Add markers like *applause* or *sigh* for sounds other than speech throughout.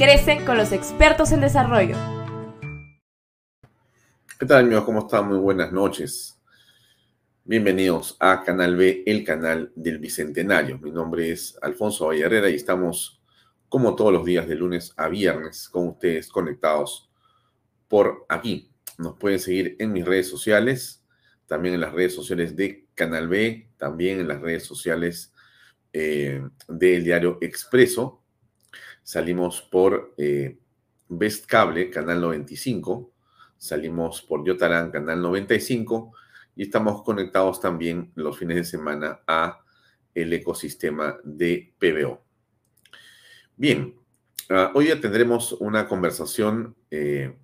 Crece con los expertos en desarrollo. ¿Qué tal amigos? ¿Cómo están? Muy buenas noches. Bienvenidos a Canal B, el canal del Bicentenario. Mi nombre es Alfonso Vallarrera y estamos como todos los días de lunes a viernes con ustedes conectados por aquí. Nos pueden seguir en mis redes sociales, también en las redes sociales de Canal B, también en las redes sociales eh, del diario Expreso Salimos por eh, Best Cable, canal 95. Salimos por Yotarán, canal 95. Y estamos conectados también los fines de semana a el ecosistema de PBO. Bien, ah, hoy ya tendremos una conversación eh,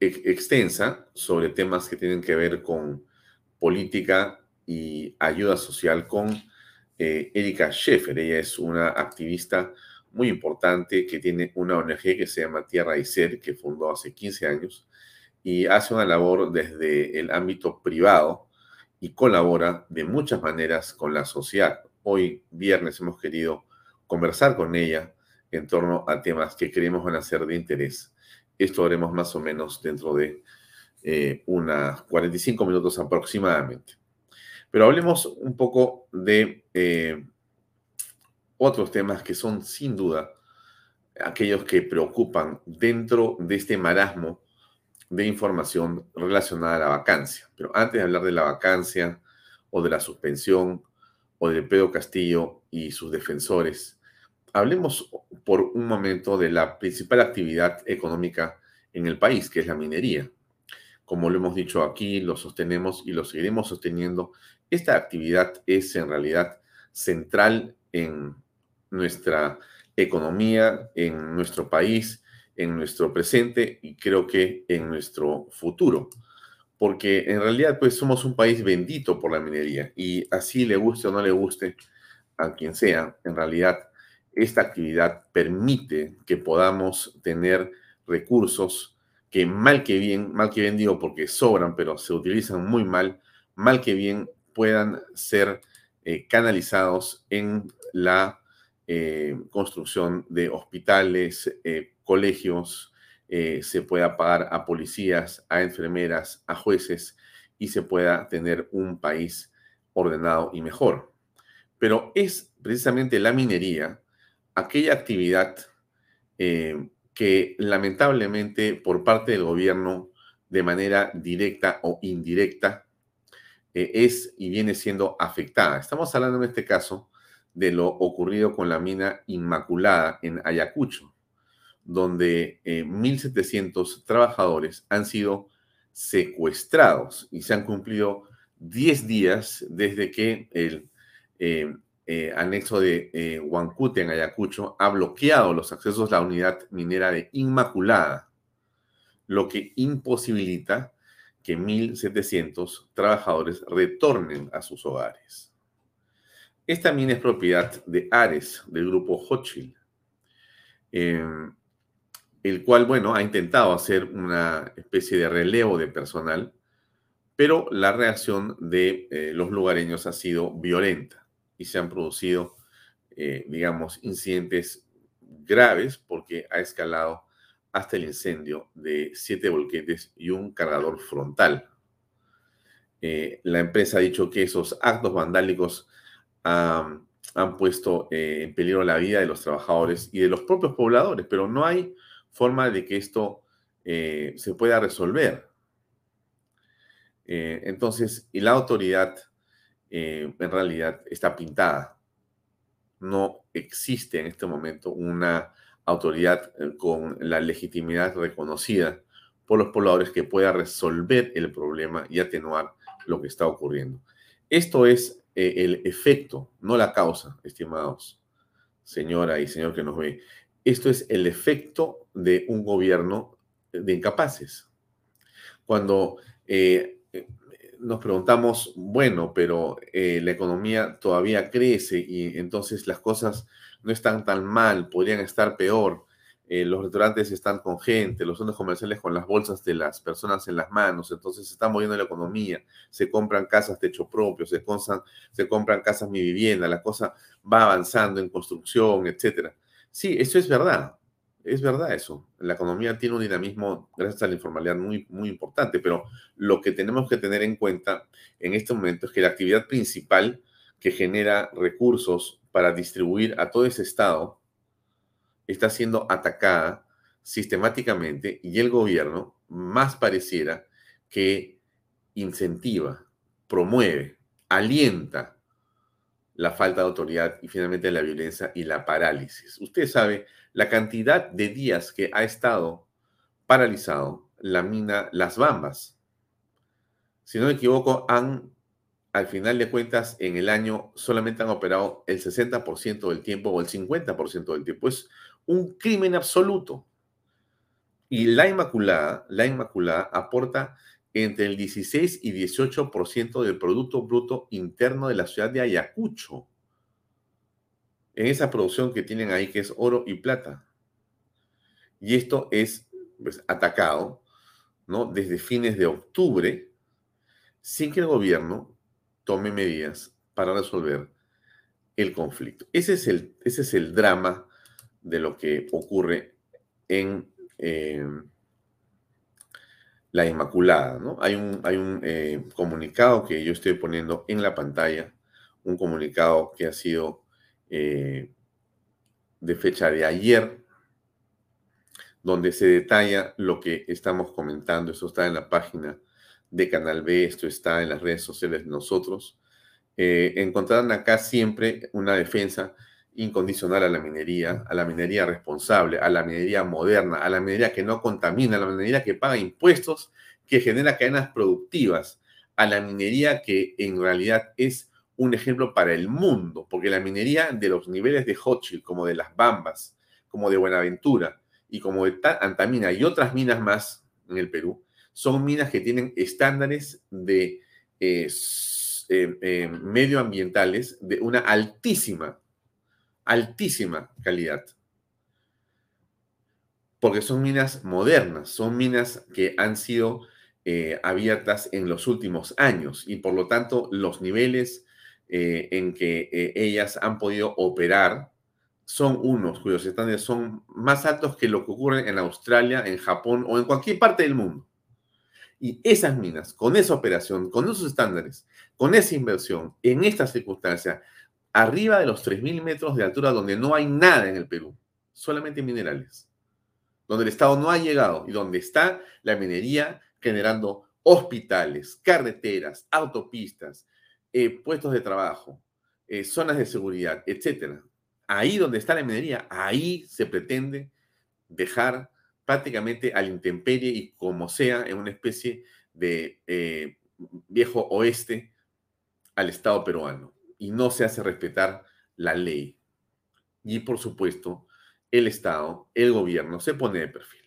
extensa sobre temas que tienen que ver con política y ayuda social con eh, Erika Schaefer. Ella es una activista muy importante que tiene una ONG que se llama Tierra y Ser, que fundó hace 15 años y hace una labor desde el ámbito privado y colabora de muchas maneras con la sociedad. Hoy viernes hemos querido conversar con ella en torno a temas que creemos van a ser de interés. Esto haremos más o menos dentro de eh, unas 45 minutos aproximadamente. Pero hablemos un poco de eh, otros temas que son sin duda aquellos que preocupan dentro de este marasmo de información relacionada a la vacancia. Pero antes de hablar de la vacancia o de la suspensión o de Pedro Castillo y sus defensores, hablemos por un momento de la principal actividad económica en el país, que es la minería. Como lo hemos dicho aquí, lo sostenemos y lo seguiremos sosteniendo. Esta actividad es en realidad central en nuestra economía, en nuestro país, en nuestro presente y creo que en nuestro futuro. Porque en realidad pues somos un país bendito por la minería y así le guste o no le guste a quien sea, en realidad esta actividad permite que podamos tener recursos que mal que bien, mal que bien digo porque sobran, pero se utilizan muy mal, mal que bien puedan ser eh, canalizados en la eh, construcción de hospitales, eh, colegios, eh, se pueda pagar a policías, a enfermeras, a jueces y se pueda tener un país ordenado y mejor. Pero es precisamente la minería aquella actividad que lamentablemente por parte del gobierno de manera directa o indirecta es y viene siendo afectada. Estamos hablando en este caso de lo ocurrido con la mina Inmaculada en Ayacucho, donde 1.700 trabajadores han sido secuestrados y se han cumplido 10 días desde que el eh, anexo de eh, Huancute en Ayacucho ha bloqueado los accesos a la unidad minera de Inmaculada, lo que imposibilita que 1.700 trabajadores retornen a sus hogares. Esta mina es propiedad de Ares, del grupo Hochil, em, el cual, bueno, ha intentado hacer una especie de relevo de personal, pero la reacción de eh, los lugareños ha sido violenta y se han producido, eh, digamos, incidentes graves porque ha escalado hasta el incendio de siete volquetes y un cargador frontal. Eh, la empresa ha dicho que esos actos vandálicos han puesto eh, en peligro la vida de los trabajadores y de los propios pobladores, pero no hay forma de que esto se pueda resolver. entonces, y la autoridad eh, en realidad está pintada. No existe en este momento una autoridad eh, con la legitimidad reconocida por los pobladores que pueda resolver el problema y atenuar lo que está ocurriendo. Esto es eh, el efecto, no la causa, estimados señora y señor que nos ve. Esto es el efecto de un gobierno de incapaces. Cuando nos preguntamos, bueno, pero eh, la economía todavía crece y entonces las cosas no están tan mal, podrían estar peor. Eh, los restaurantes están con gente, los centros comerciales con las bolsas de las personas en las manos, entonces se está moviendo la economía, se compran casas de hecho propio, se, se compran casas mi vivienda, la cosa va avanzando en construcción, etc. Sí, eso es verdad, es verdad eso. La economía tiene un dinamismo gracias a la informalidad muy, muy importante, pero lo que tenemos que tener en cuenta en este momento es que la actividad principal que genera recursos para distribuir a todo ese Estado está siendo atacada sistemáticamente y el gobierno más pareciera que incentiva, promueve, alienta la falta de autoridad y finalmente la violencia y la parálisis. Usted sabe la cantidad de días que ha estado paralizado la mina Las Bambas. Si no me equivoco, han, al final de cuentas, en el año solamente han operado el 60% del tiempo o el 50% del tiempo. Un crimen absoluto. Y la Inmaculada, la Inmaculada aporta entre el 16 y 18% del Producto Bruto Interno de la ciudad de Ayacucho en esa producción que tienen ahí, que es oro y plata. Y esto es pues, atacado ¿no? desde fines de octubre, sin que el gobierno tome medidas para resolver el conflicto. Ese es el, ese es el drama de lo que ocurre en eh, la Inmaculada. ¿no? Hay un, hay un eh, comunicado que yo estoy poniendo en la pantalla, un comunicado que ha sido eh, de fecha de ayer, donde se detalla lo que estamos comentando. Esto está en la página de Canal B, esto está en las redes sociales de nosotros. Encontrarán acá siempre una defensa incondicional a la minería, a la minería responsable, a la minería moderna, a la minería que no contamina, a la minería que paga impuestos, que genera cadenas productivas, a la minería que en realidad es un ejemplo para el mundo, porque la minería de los niveles de Hochschild, como de las Bambas, como de Buenaventura y como de Antamina y otras minas más en el Perú, son minas que tienen estándares de eh, eh, eh, medioambientales de una altísima, altísima calidad. Porque son minas modernas, son minas que han sido abiertas en los últimos años y por lo tanto los niveles eh, en que eh, ellas han podido operar son unos cuyos estándares son más altos que lo que ocurre en Australia, en Japón o en cualquier parte del mundo. Y esas minas, con esa operación, con esos estándares, con esa inversión, en esta circunstancia, arriba de los 3.000 metros de altura, donde no hay nada en el Perú, solamente minerales, donde el Estado no ha llegado y donde está la minería generando hospitales, carreteras, autopistas, eh, puestos de trabajo, eh, zonas de seguridad, etcétera. Ahí donde está la minería, ahí se pretende dejar prácticamente al intemperie y como sea en una especie de eh, viejo oeste al Estado peruano. Y no se hace respetar la ley. Y por supuesto, el Estado, el gobierno se pone de perfil.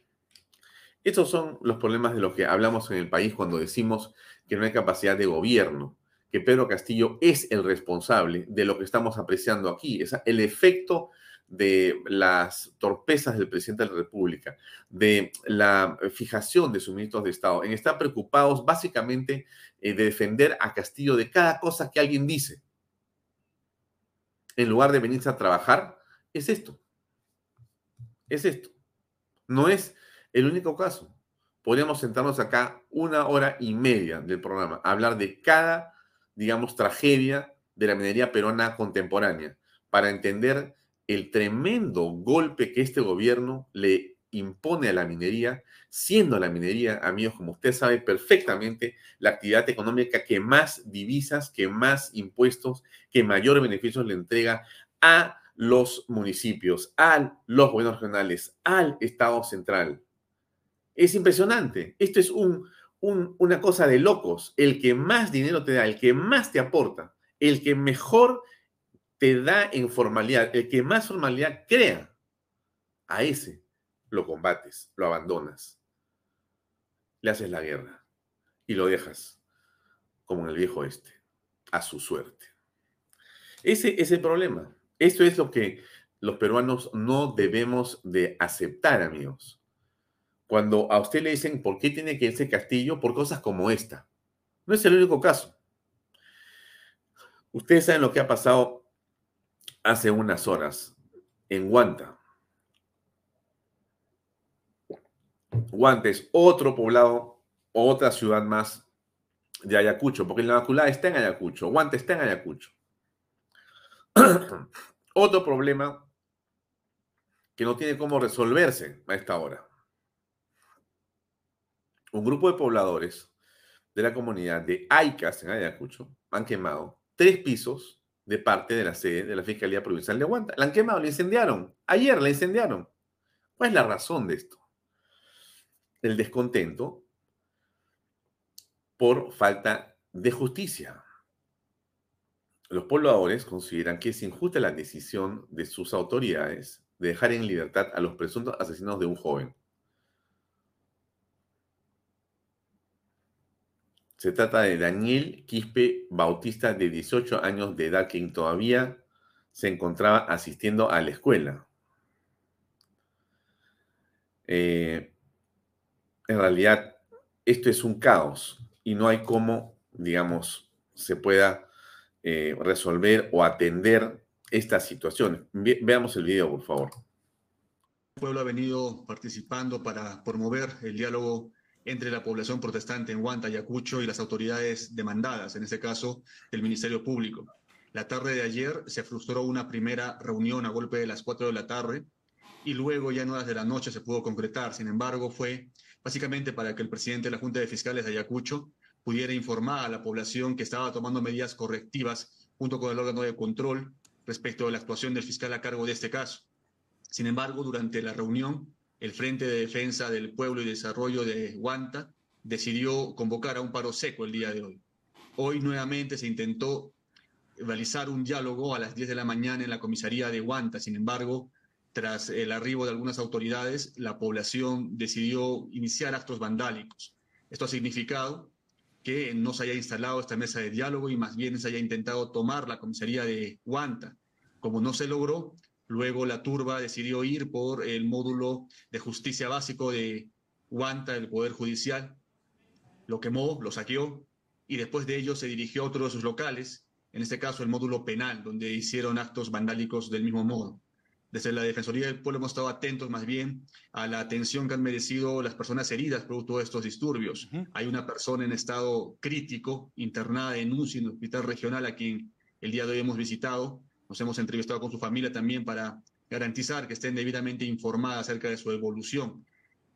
Estos son los problemas de los que hablamos en el país cuando decimos que no hay capacidad de gobierno, que Pedro Castillo es el responsable de lo que estamos apreciando aquí. Es el efecto de las torpezas del presidente de la República, de la fijación de suministros de Estado, en estar preocupados básicamente eh, de defender a Castillo de cada cosa que alguien dice. En lugar de venirse a trabajar, es esto. Es esto. No es el único caso. Podríamos sentarnos acá una hora y media del programa, hablar de cada, digamos, tragedia de la minería peruana contemporánea, para entender el tremendo golpe que este gobierno le impone a la minería, siendo la minería, amigos, como usted sabe perfectamente, la actividad económica que más divisas, que más impuestos, que mayor beneficios le entrega a los municipios, a los gobiernos regionales, al Estado central. Es impresionante. Esto es un, una cosa de locos. El que más dinero te da, el que más te aporta, el que mejor te da en formalidad, el que más formalidad crea, a ese lo combates, lo abandonas, le haces la guerra y lo dejas como en el viejo este, a su suerte. Ese es el problema. Esto es lo que los peruanos no debemos de aceptar, amigos. Cuando a usted le dicen por qué tiene que irse Castillo por cosas como esta. No es el único caso. Ustedes saben lo que ha pasado hace unas horas en Huanta. Huanta es otro poblado, otra ciudad más de Ayacucho, porque la Inmaculada está en Ayacucho, Huanta está en Ayacucho. *clears throat* otro problema que no tiene cómo resolverse a esta hora. Un grupo de pobladores de la comunidad de Aicas en Ayacucho han quemado tres pisos de parte de la sede de la Fiscalía Provincial de Huanta. La han quemado, la incendiaron. Ayer la incendiaron. ¿Cuál es la razón de esto? El descontento por falta de justicia. Los pobladores consideran que es injusta la decisión de sus autoridades de dejar en libertad a los presuntos asesinos de un joven. Se trata de Daniel Quispe Bautista, de 18 años de edad, quien todavía se encontraba asistiendo a la escuela. Eh, en realidad, esto es un caos y no hay cómo, digamos, se pueda eh, resolver o atender esta situación. veamos el video, por favor. El pueblo ha venido participando para promover el diálogo entre la población protestante en Huanta, Ayacucho y las autoridades demandadas, en este caso el Ministerio Público. La tarde de ayer se frustró una primera reunión a golpe de las 4 de la tarde y luego ya en horas de la noche se pudo concretar. Sin embargo, fue básicamente para que el presidente de la Junta de Fiscales de Ayacucho pudiera informar a la población que estaba tomando medidas correctivas junto con el órgano de control respecto a la actuación del fiscal a cargo de este caso. Sin embargo, durante la reunión, el Frente de Defensa del Pueblo y Desarrollo de Huanta decidió convocar a un paro seco el día de hoy. Hoy nuevamente se intentó realizar un diálogo a las 10 de la mañana en la comisaría de Huanta. Sin embargo, tras el arribo de algunas autoridades, la población decidió iniciar actos vandálicos. Esto ha significado que no se haya instalado esta mesa de diálogo y más bien se haya intentado tomar la comisaría de Huanta. Como no se logró, Luego la turba decidió ir por el módulo de justicia básico de Huanta, del Poder Judicial. Lo quemó, lo saqueó y después de ello se dirigió a otro de sus locales, en este caso el módulo penal, donde hicieron actos vandálicos del mismo modo. Desde la Defensoría del Pueblo hemos estado atentos más bien a la atención que han merecido las personas heridas producto de estos disturbios. Hay una persona en estado crítico, internada en el hospital regional, a quien el día de hoy hemos visitado, nos hemos entrevistado con su familia también para garantizar que estén debidamente informadas acerca de su evolución.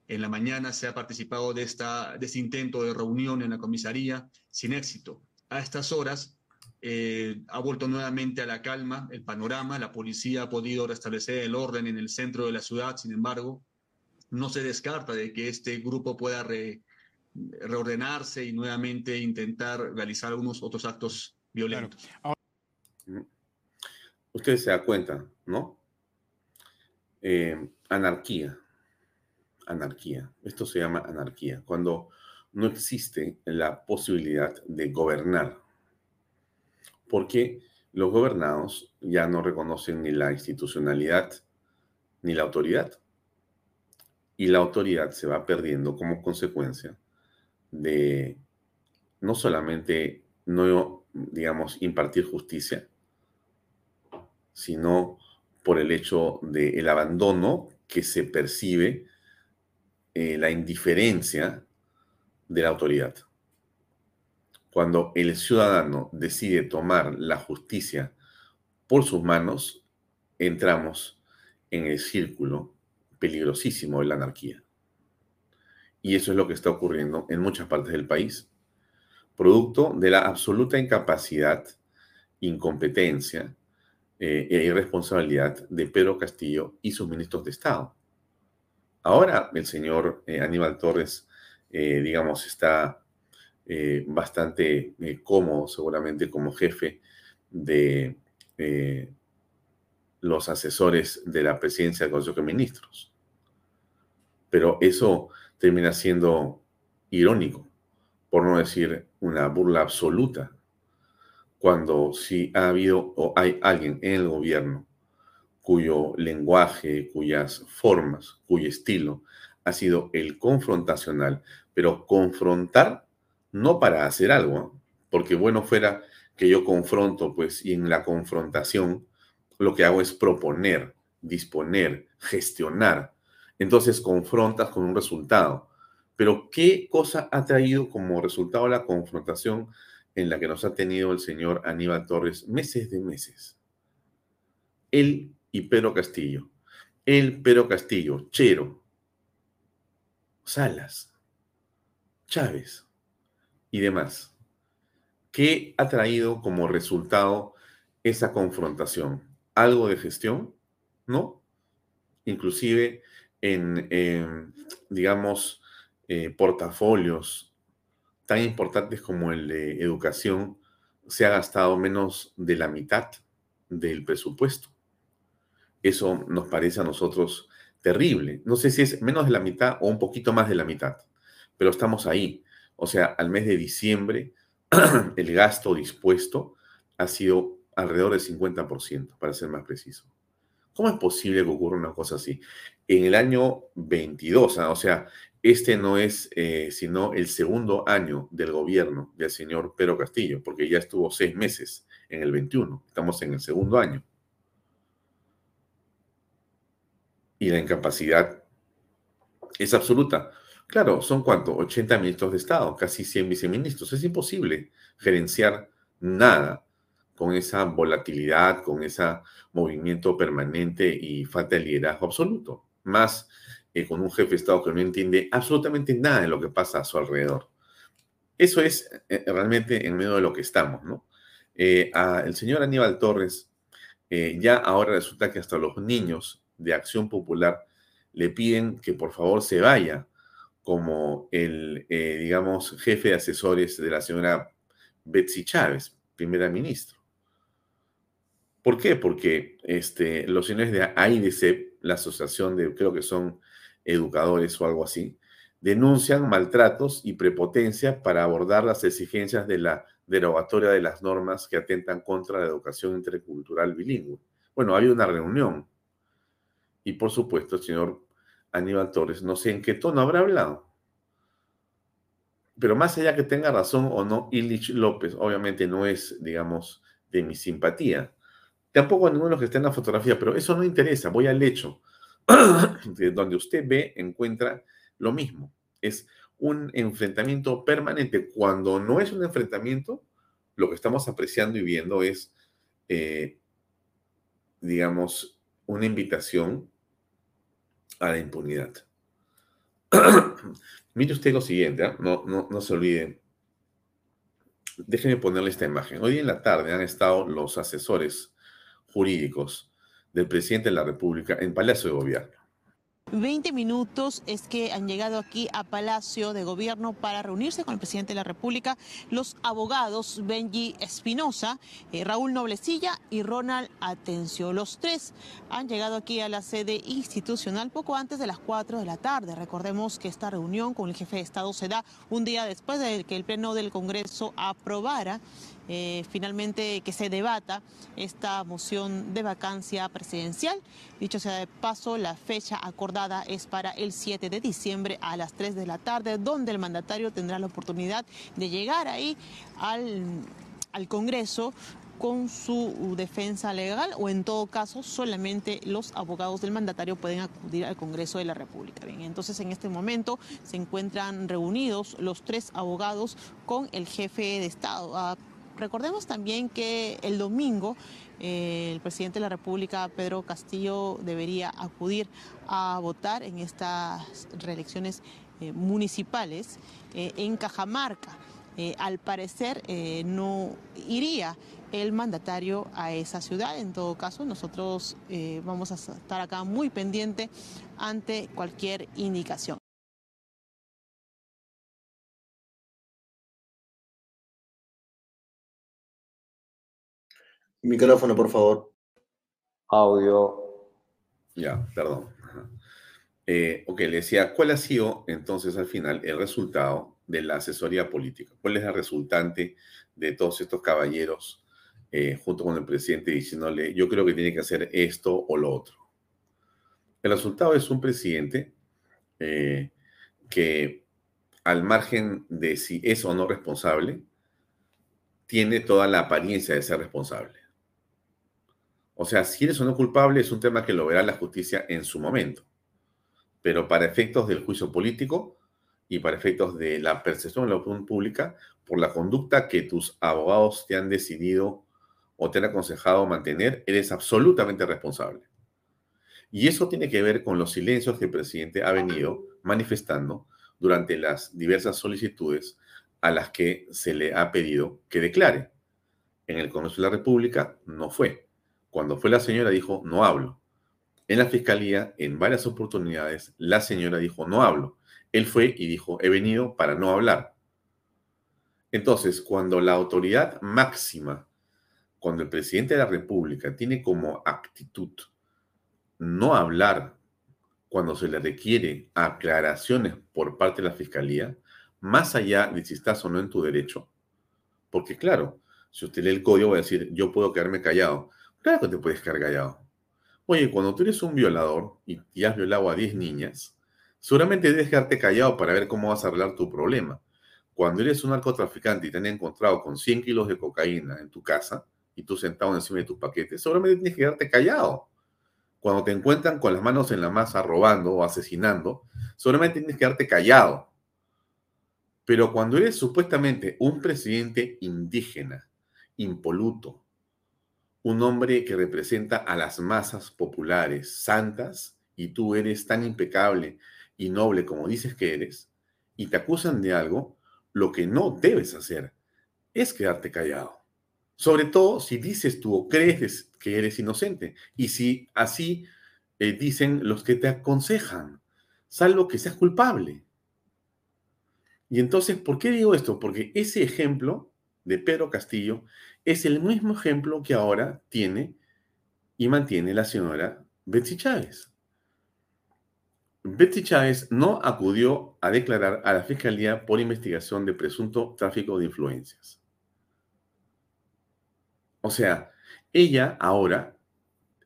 En la mañana se ha participado de, esta, de este intento de reunión en la comisaría sin éxito. A estas horas, eh, ha vuelto nuevamente a la calma el panorama, la policía ha podido restablecer el orden en el centro de la ciudad, sin embargo, no se descarta de que este grupo pueda reordenarse y nuevamente intentar realizar algunos otros actos violentos. Ustedes se dan cuenta, ¿no? Eh, anarquía. Anarquía. Esto se llama anarquía. Cuando no existe la posibilidad de gobernar. Porque los gobernados ya no reconocen ni la institucionalidad ni la autoridad. Y la autoridad se va perdiendo como consecuencia de no solamente no, digamos, impartir justicia, sino por el hecho del abandono que se percibe, eh, la indiferencia de la autoridad. Cuando el ciudadano decide tomar la justicia por sus manos, entramos en el círculo peligrosísimo de la anarquía. Y eso es lo que está ocurriendo en muchas partes del país, producto de la absoluta incapacidad, incompetencia eh, e irresponsabilidad de Pedro Castillo y sus ministros de Estado. Ahora el señor eh, Aníbal Torres eh, digamos, está eh, bastante eh, cómodo seguramente como jefe de los asesores de la presidencia del Consejo de Ministros. Pero eso termina siendo irónico, por no decir una burla absoluta, cuando si ha habido o hay alguien en el gobierno cuyo lenguaje, cuyas formas, cuyo estilo ha sido el confrontacional, pero confrontar no para hacer algo, porque bueno fuera que yo confronto, pues, y en la confrontación lo que hago es proponer, disponer, gestionar. Entonces confrontas con un resultado. Pero ¿qué cosa ha traído como resultado la confrontación en la que nos ha tenido el señor Aníbal Torres meses de meses? Él y Pedro Castillo. Él, Pedro Castillo, Chero, Salas, Chávez y demás. ¿Qué ha traído como resultado esa confrontación? ¿Algo de gestión? ¿No? Inclusive en, digamos, eh, portafolios tan importantes como el de educación, se ha gastado menos de la mitad del presupuesto. Eso nos parece a nosotros terrible. No sé si es menos de la mitad o un poquito más de la mitad, pero estamos ahí. O sea, al mes de diciembre, *clears throat* el gasto dispuesto ha sido alrededor del 50%, para ser más preciso. ¿Cómo es posible que ocurra una cosa así? En el año 22, ah, o sea, este no es eh, sino el segundo año del gobierno del señor Pedro Castillo, porque ya estuvo seis meses en el 21, estamos en el segundo año. y la incapacidad es absoluta. Claro, son cuánto? 80 ministros de Estado, casi 100 viceministros. Es imposible gerenciar nada con esa volatilidad, con ese movimiento permanente y falta de liderazgo absoluto. Más eh, con un jefe de Estado que no entiende absolutamente nada de lo que pasa a su alrededor. Eso es eh, realmente en medio de lo que estamos, ¿no? Eh, el señor Aníbal Torres, ya ahora resulta que hasta los niños de Acción Popular le piden que por favor se vaya como el, eh, digamos, jefe de asesores de la señora Betsy Chávez, primera ministra. ¿Por qué? Porque este, los señores de AIDC, la asociación de, creo que son educadores o algo así, denuncian maltratos y prepotencia para abordar las exigencias de la derogatoria de las normas que atentan contra la educación intercultural bilingüe. Bueno, hay una reunión y por supuesto, el señor Aníbal Torres, no sé en qué tono habrá hablado. Pero más allá que tenga razón o no, Illich López obviamente no es, digamos, de mi simpatía. Tampoco a ninguno de los que está en la fotografía, pero eso no interesa. Voy al hecho. *clears throat* donde usted ve, encuentra lo mismo. Es un enfrentamiento permanente. Cuando no es un enfrentamiento, lo que estamos apreciando y viendo es, eh, digamos, una invitación a la impunidad. *clears throat* Mire usted lo siguiente, ¿ah? no, no, no se olvide. déjenme ponerle esta imagen. Hoy en la tarde han estado los asesores jurídicos del presidente de la República en Palacio de Gobierno. 20 minutos es que han llegado aquí a Palacio de Gobierno para reunirse con el presidente de la República los abogados Benji Espinosa, eh, Raúl Noblecilla y Ronald Atencio. Los tres han llegado aquí a la sede institucional poco antes de las 4 de la tarde. Recordemos que esta reunión con el jefe de Estado se da un día después de que el Pleno del Congreso aprobara eh, finalmente que se debata esta moción de vacancia presidencial. Dicho sea de paso, la fecha acordada es para el 7 de diciembre a las 3 de la tarde, donde el mandatario tendrá la oportunidad de llegar ahí al, al Congreso con su defensa legal o en todo caso solamente los abogados del mandatario pueden acudir al Congreso de la República. Bien, entonces en este momento se encuentran reunidos los tres abogados con el jefe de Estado. Recordemos también que el domingo eh, el presidente de la República, Pedro Castillo, debería acudir a votar en estas reelecciones eh, municipales eh, en Cajamarca. al parecer no iría el mandatario a esa ciudad. En todo caso, nosotros vamos a estar acá muy pendiente ante cualquier indicación. Micrófono, por favor. Audio. Ya, perdón. Eh, ok, le decía, ¿cuál ha sido entonces al final el resultado de la asesoría política? ¿Cuál es el resultante de todos estos caballeros eh, junto con el presidente diciéndole, yo creo que tiene que hacer esto o lo otro? El resultado es un presidente eh, que al margen de si es o no responsable, tiene toda la apariencia de ser responsable. O sea, si eres o no culpable es un tema que lo verá la justicia en su momento. Pero para efectos del juicio político y para efectos de la percepción de la opinión pública, por la conducta que tus abogados te han decidido o te han aconsejado mantener, eres absolutamente responsable. Y eso tiene que ver con los silencios que el presidente ha venido manifestando durante las diversas solicitudes a las que se le ha pedido que declare. En el Congreso de la República no fue. Cuando fue la señora dijo, no hablo. En la fiscalía, en varias oportunidades, la señora dijo, no hablo. Él fue y dijo, he venido para no hablar. Entonces, cuando la autoridad máxima, cuando el presidente de la República tiene como actitud no hablar cuando se le requiere aclaraciones por parte de la fiscalía, más allá de si estás o no en tu derecho, porque claro, si usted lee el código va a decir, yo puedo quedarme callado, Claro que te puedes quedar callado. Oye, cuando tú eres un violador y, has violado a 10 niñas, seguramente debes quedarte callado para ver cómo vas a arreglar tu problema. Cuando eres un narcotraficante y te han encontrado con 100 kilos de cocaína en tu casa y tú sentado encima de tus paquetes, seguramente tienes que quedarte callado. Cuando te encuentran con las manos en la masa robando o asesinando, seguramente tienes que quedarte callado. Pero cuando eres supuestamente un presidente indígena, impoluto, un hombre que representa a las masas populares santas y tú eres tan impecable y noble como dices que eres, y te acusan de algo, lo que no debes hacer es quedarte callado. Sobre todo si dices tú o crees que eres inocente y si así eh, dicen los que te aconsejan, salvo que seas culpable. Y entonces, ¿por qué digo esto? Porque ese ejemplo de Pedro Castillo es el mismo ejemplo que ahora tiene y mantiene la señora Betsy Chávez. Betsy Chávez no acudió a declarar a la Fiscalía por investigación de presunto tráfico de influencias. O sea, ella ahora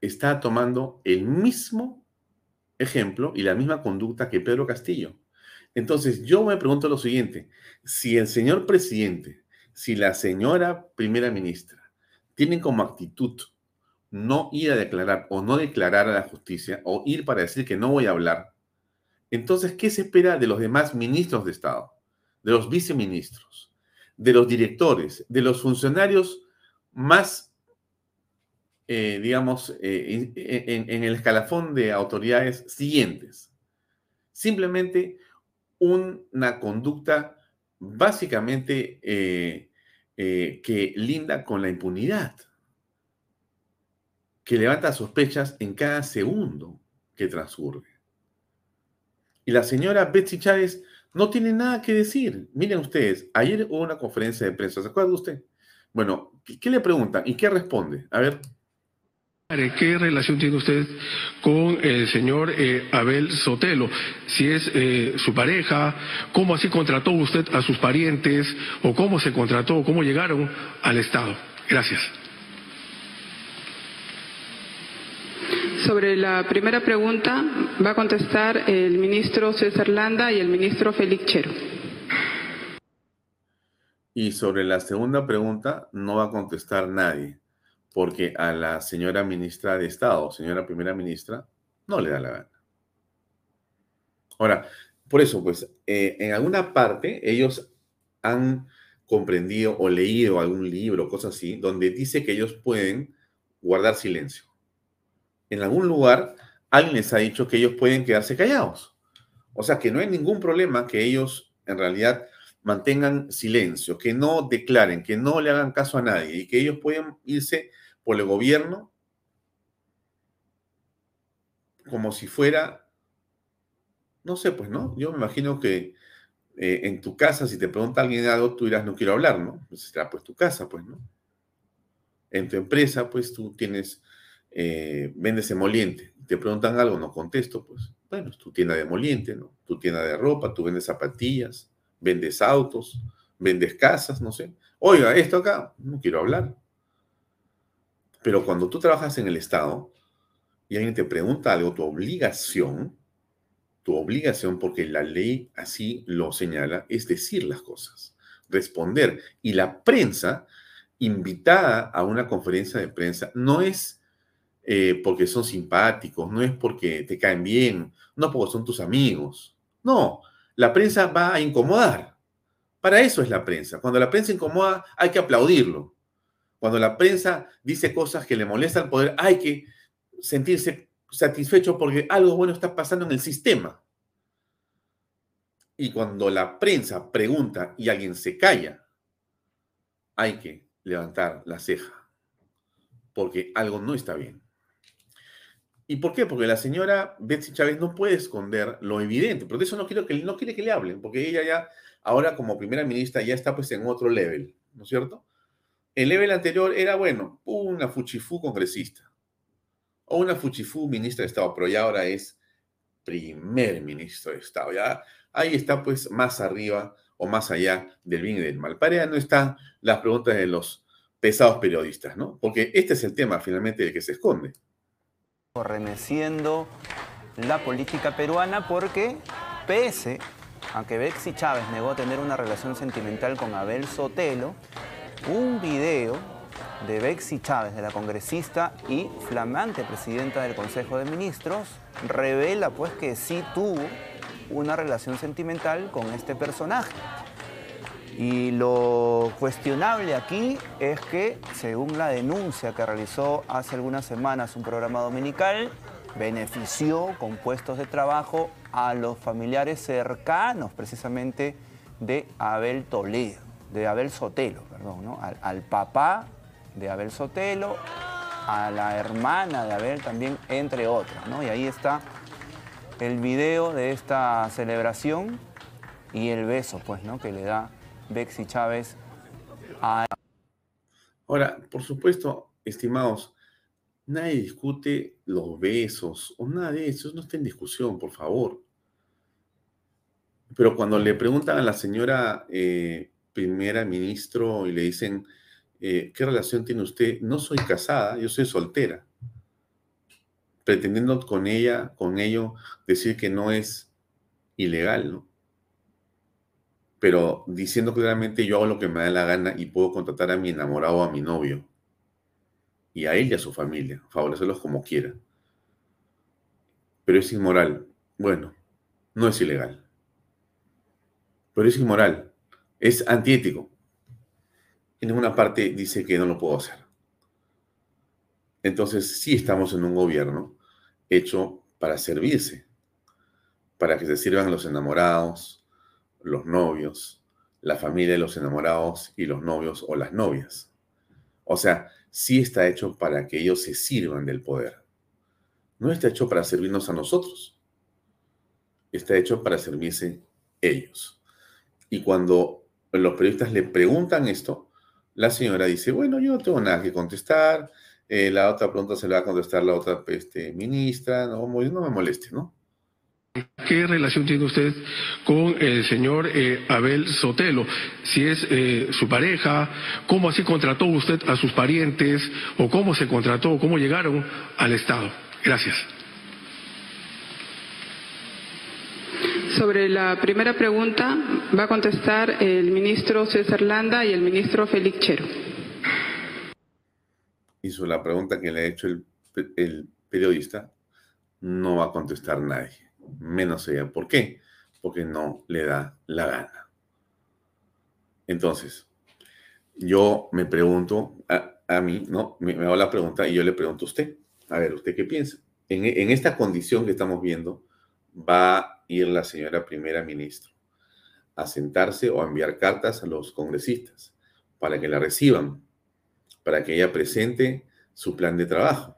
está tomando el mismo ejemplo y la misma conducta que Pedro Castillo. Entonces, yo me pregunto lo siguiente, si el señor presidente si la señora primera ministra tiene como actitud no ir a declarar o no declarar a la justicia o ir para decir que no voy a hablar, entonces, ¿qué se espera de los demás ministros de Estado, de los viceministros, de los directores, de los funcionarios más, eh, digamos, eh, en, en el escalafón de autoridades siguientes? Simplemente una conducta básicamente eh, eh, que linda con la impunidad, que levanta sospechas en cada segundo que transcurre. Y la señora Betsy Chávez no tiene nada que decir. Miren ustedes, ayer hubo una conferencia de prensa, ¿se acuerda usted? Bueno, ¿qué, le preguntan y qué responde? A ver. ¿Qué relación tiene usted con el señor eh, Abel Sotelo? Si es eh, su pareja, ¿cómo así contrató usted a sus parientes? ¿O cómo se contrató? ¿Cómo llegaron al Estado? Gracias. Sobre la primera pregunta va a contestar el ministro César Landa y el ministro Félix Chero. Y sobre la segunda pregunta no va a contestar nadie, porque a la señora ministra de Estado, señora primera ministra, no le da la gana. Ahora, por eso, pues, eh, en alguna parte ellos han comprendido o leído algún libro, cosas así, donde dice que ellos pueden guardar silencio en algún lugar alguien les ha dicho que ellos pueden quedarse callados. O sea, que no hay ningún problema que ellos en realidad mantengan silencio, que no declaren, que no le hagan caso a nadie y que ellos pueden irse por el gobierno como si fuera, no sé, pues, ¿no? Yo me imagino que eh, en tu casa, si te pregunta alguien algo, tú dirás, no quiero hablar, ¿no? Pues será pues tu casa, pues, ¿no? En tu empresa, pues tú tienes eh, vendes emoliente, te preguntan algo, no contesto, pues bueno, es tu tienda de emoliente, ¿no? Tu tienda de ropa, tú vendes zapatillas, vendes autos, vendes casas, no sé. Oiga, esto acá, no quiero hablar. Pero cuando tú trabajas en el Estado y alguien te pregunta algo, tu obligación, tu obligación, porque la ley así lo señala, es decir las cosas, responder. Y la prensa, invitada a una conferencia de prensa, no es eh, porque son simpáticos, no es porque te caen bien, no porque son tus amigos. No, la prensa va a incomodar. Para eso es la prensa. Cuando la prensa incomoda, hay que aplaudirlo. Cuando la prensa dice cosas que le molestan al poder, hay que sentirse satisfecho porque algo bueno está pasando en el sistema. Y cuando la prensa pregunta y alguien se calla, hay que levantar la ceja, porque algo no está bien. ¿Y por qué? Porque la señora Betsy Chávez no puede esconder lo evidente, por eso no, quiero que, no quiere que le hablen, porque ella ya, ahora como primera ministra, ya está pues en otro level, ¿no es cierto? El level anterior era, bueno, una fuchifú congresista o una fuchifú ministra de Estado, pero ya ahora es primer ministro de Estado, ya ahí está pues más arriba o más allá del bien y del mal. Para ella no están las preguntas de los pesados periodistas, ¿no? Porque este es el tema finalmente del que se esconde remeciendo la política peruana porque pese a que Bexy Chávez negó tener una relación sentimental con Abel Sotelo, un video de Bexy Chávez, de la congresista y flamante presidenta del Consejo de Ministros, revela pues que sí tuvo una relación sentimental con este personaje. Y lo cuestionable aquí es que, según la denuncia que realizó hace algunas semanas un programa dominical, benefició con puestos de trabajo a los familiares cercanos precisamente de Abel Toledo, de Abel Sotelo, perdón, ¿no? al, papá de Abel Sotelo, a la hermana de Abel también, entre otros. ¿no? Y ahí está el video de esta celebración y el beso pues, ¿no? que le da Bexy Chávez Ahora, por supuesto, estimados, nadie discute los besos o nada de eso, no está en discusión, por favor. Pero cuando le preguntan a la señora eh, primera ministro y le dicen, eh, ¿qué relación tiene usted? No soy casada, yo soy soltera. Pretendiendo con ella, con ello, decir que no es ilegal, ¿no? pero diciendo claramente yo hago lo que me da la gana y puedo contratar a mi enamorado a mi novio y a él y a su familia, favorecerlos como quiera. Pero es inmoral. Bueno, no es ilegal. Pero es inmoral. Es antiético. En ninguna parte dice que no lo puedo hacer. Entonces sí estamos en un gobierno hecho para servirse, para que se sirvan los enamorados, los novios, la familia de los enamorados y los novios o las novias. O sea, sí está hecho para que ellos se sirvan del poder. No está hecho para servirnos a nosotros. Está hecho para servirse ellos. Y cuando los periodistas le preguntan esto, la señora dice, bueno, yo no tengo nada que contestar, eh, la otra pregunta se la va a contestar la otra este, ministra, no, me moleste, ¿no? ¿Qué relación tiene usted con el señor eh, Abel Sotelo? Si es eh, su pareja, ¿cómo así contrató usted a sus parientes? ¿O cómo se contrató? ¿Cómo llegaron al Estado? Gracias. Sobre la primera pregunta va a contestar el ministro César Landa y el ministro Félix Chero. Y sobre la pregunta que le ha hecho el, periodista, no va a contestar nadie menos ella. ¿Por qué? Porque no le da la gana. Entonces, yo me pregunto a, mí, ¿no? Me, hago la pregunta y yo le pregunto a usted, a ver, ¿usted qué piensa? En, en esta condición que estamos viendo, va a ir la señora primera ministra a sentarse o a enviar cartas a los congresistas para que la reciban, para que ella presente su plan de trabajo,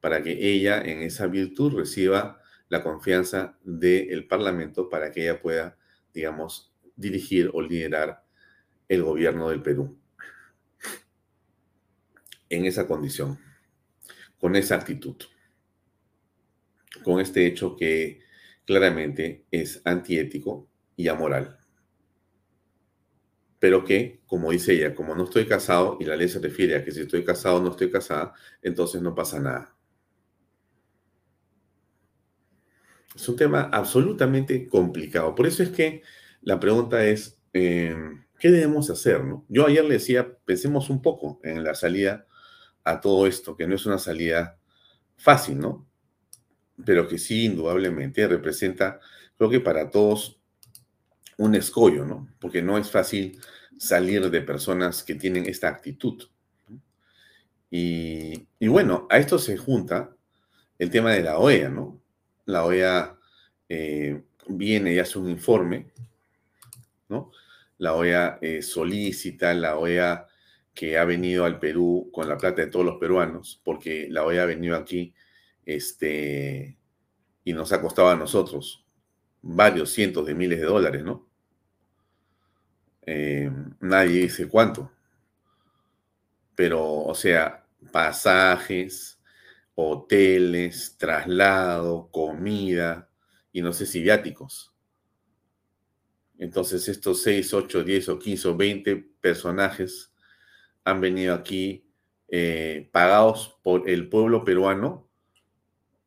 para que ella en esa virtud reciba la confianza del Parlamento para que ella pueda, digamos, dirigir o liderar el gobierno del Perú. En esa condición, con esa actitud, con este hecho que claramente es antiético y amoral. Pero que, como dice ella, como no estoy casado, y la ley se refiere a que si estoy casado o no estoy casada, entonces no pasa nada. Es un tema absolutamente complicado. Por eso es que la pregunta es, eh, ¿qué debemos hacer? No? Yo ayer le decía, pensemos un poco en la salida a todo esto, que no es una salida fácil, ¿no? Pero que sí, indudablemente, representa, creo que para todos, un escollo, ¿no? Porque no es fácil salir de personas que tienen esta actitud. Y, y bueno, a esto se junta el tema de la OEA, ¿no? la OEA eh, viene y hace un informe, ¿no? La OEA eh, solicita, la OEA que ha venido al Perú con la plata de todos los peruanos, porque la OEA ha venido aquí este, y nos ha costado a nosotros varios cientos de miles de dólares, ¿no? Eh, nadie dice cuánto. Pero, o sea, pasajes, hoteles, traslado, comida y no sé si viáticos. Entonces estos 6, 8, 10 o 15 o 20 personajes han venido aquí eh, pagados por el pueblo peruano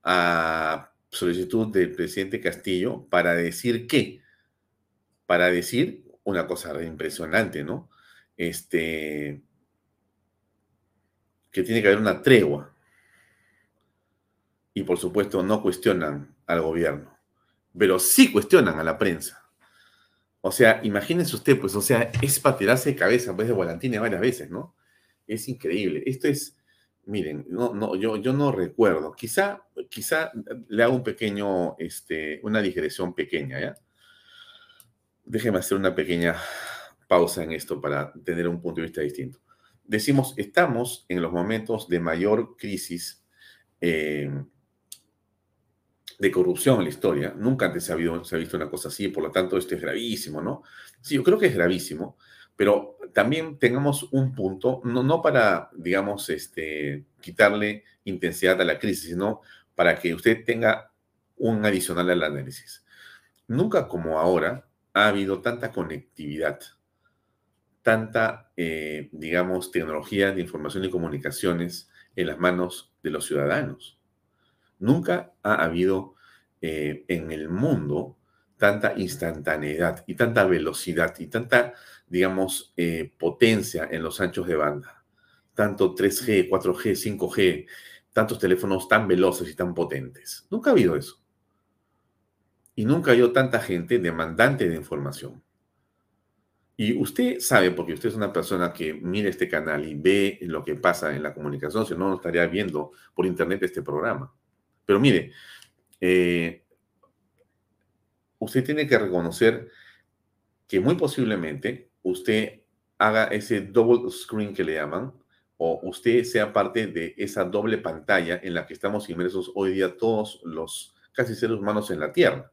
a solicitud del presidente Castillo para decir qué, para decir una cosa impresionante, ¿no? Este, que tiene que haber una tregua y por supuesto no cuestionan al gobierno, pero sí cuestionan a la prensa. O sea, imagínense usted, pues, o sea, es para de cabeza, pues, de volantines varias veces, ¿no? Es increíble. Esto es, miren, no, no, yo, yo no recuerdo. Quizá, quizá le hago un pequeño, este, una digresión pequeña, ¿ya? Déjeme hacer una pequeña pausa en esto para tener un punto de vista distinto. Decimos, estamos en los momentos de mayor crisis eh, de corrupción en la historia. Nunca antes se ha, se ha visto una cosa así, por lo tanto esto es gravísimo, ¿no? Sí, yo creo que es gravísimo, pero también tengamos un punto, no, no para, digamos, este, quitarle intensidad a la crisis, sino para que usted tenga un adicional al análisis. Nunca como ahora ha habido tanta conectividad, tanta, eh, digamos, tecnología de información y comunicaciones en las manos de los ciudadanos. Nunca ha habido eh, en el mundo tanta instantaneidad y tanta velocidad y tanta, digamos, eh, potencia en los anchos de banda. Tanto 3G, 4G, 5G, tantos teléfonos tan veloces y tan potentes. Nunca ha habido eso. Y nunca ha habido tanta gente demandante de información. Y usted sabe, porque usted es una persona que mira este canal y ve lo que pasa en la comunicación, si no, no estaría viendo por internet este programa. Pero mire, eh, usted tiene que reconocer que muy posiblemente usted haga ese double screen que le llaman, o usted sea parte de esa doble pantalla en la que estamos inmersos hoy día todos los casi seres humanos en la Tierra.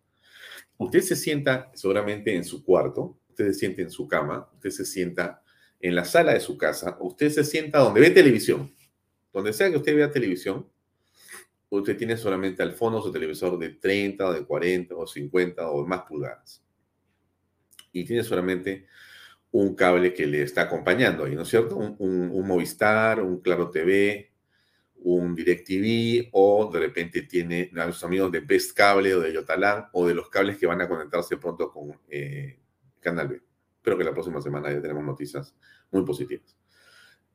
Usted se sienta seguramente en su cuarto, usted se sienta en su cama, usted se sienta en la sala de su casa, usted se sienta donde ve televisión. Donde sea que usted vea televisión, usted tiene solamente al fondo su televisor de 30 o de 40 o 50 o más pulgadas. Y tiene solamente un cable que le está acompañando ahí, ¿no es cierto? Un, Movistar, un Claro TV, un DirecTV o de repente tiene a los amigos de Best Cable o de Yotalán o de los cables que van a conectarse pronto con eh, Canal B. Espero que la próxima semana ya tenemos noticias muy positivas.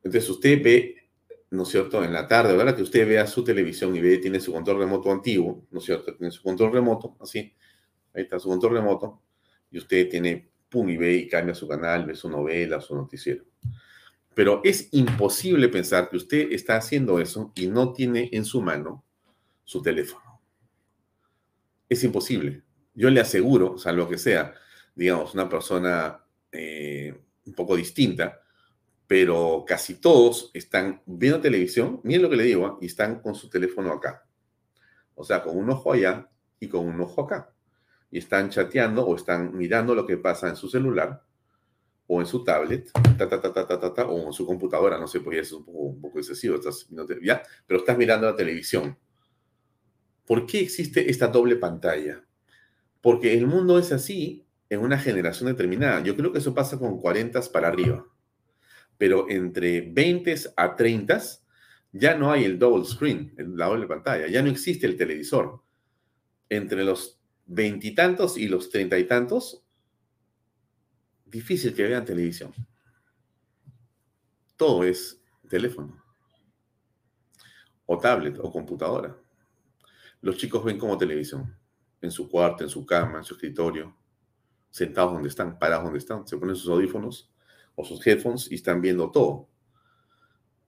Entonces usted ve, ¿no es cierto?, en la tarde, ahora que usted vea su televisión y ve, tiene su control remoto antiguo, ¿no es cierto?, tiene su control remoto, así, ahí está su control remoto, y usted tiene pum, y ve y cambia su canal, ve su novela, su noticiero. Pero es imposible pensar que usted está haciendo eso y no tiene en su mano su teléfono. Es imposible. Yo le aseguro, salvo que sea, digamos, una persona eh, un poco distinta, pero casi todos están viendo televisión, miren lo que le digo, ¿ah? y están con su teléfono acá. O sea, con un ojo allá y con un ojo acá y están chateando o están mirando lo que pasa en su celular o en su tablet, o en su computadora, no sé, porque es un poco, un poco excesivo, estás, ya, pero estás mirando la televisión. ¿Por qué existe esta doble pantalla? Porque el mundo es así en una generación determinada. Yo creo que eso pasa con 40 para arriba. Pero entre 20 a 30 ya no hay el double screen, la doble pantalla, ya no existe el televisor. Entre los veintitantos y, los treinta y tantos, difícil que vean televisión. Todo es teléfono, o tablet, o computadora. Los chicos ven como televisión, en su cuarto, en su cama, en su escritorio, sentados donde están, parados donde están, se ponen sus audífonos o sus headphones y están viendo todo.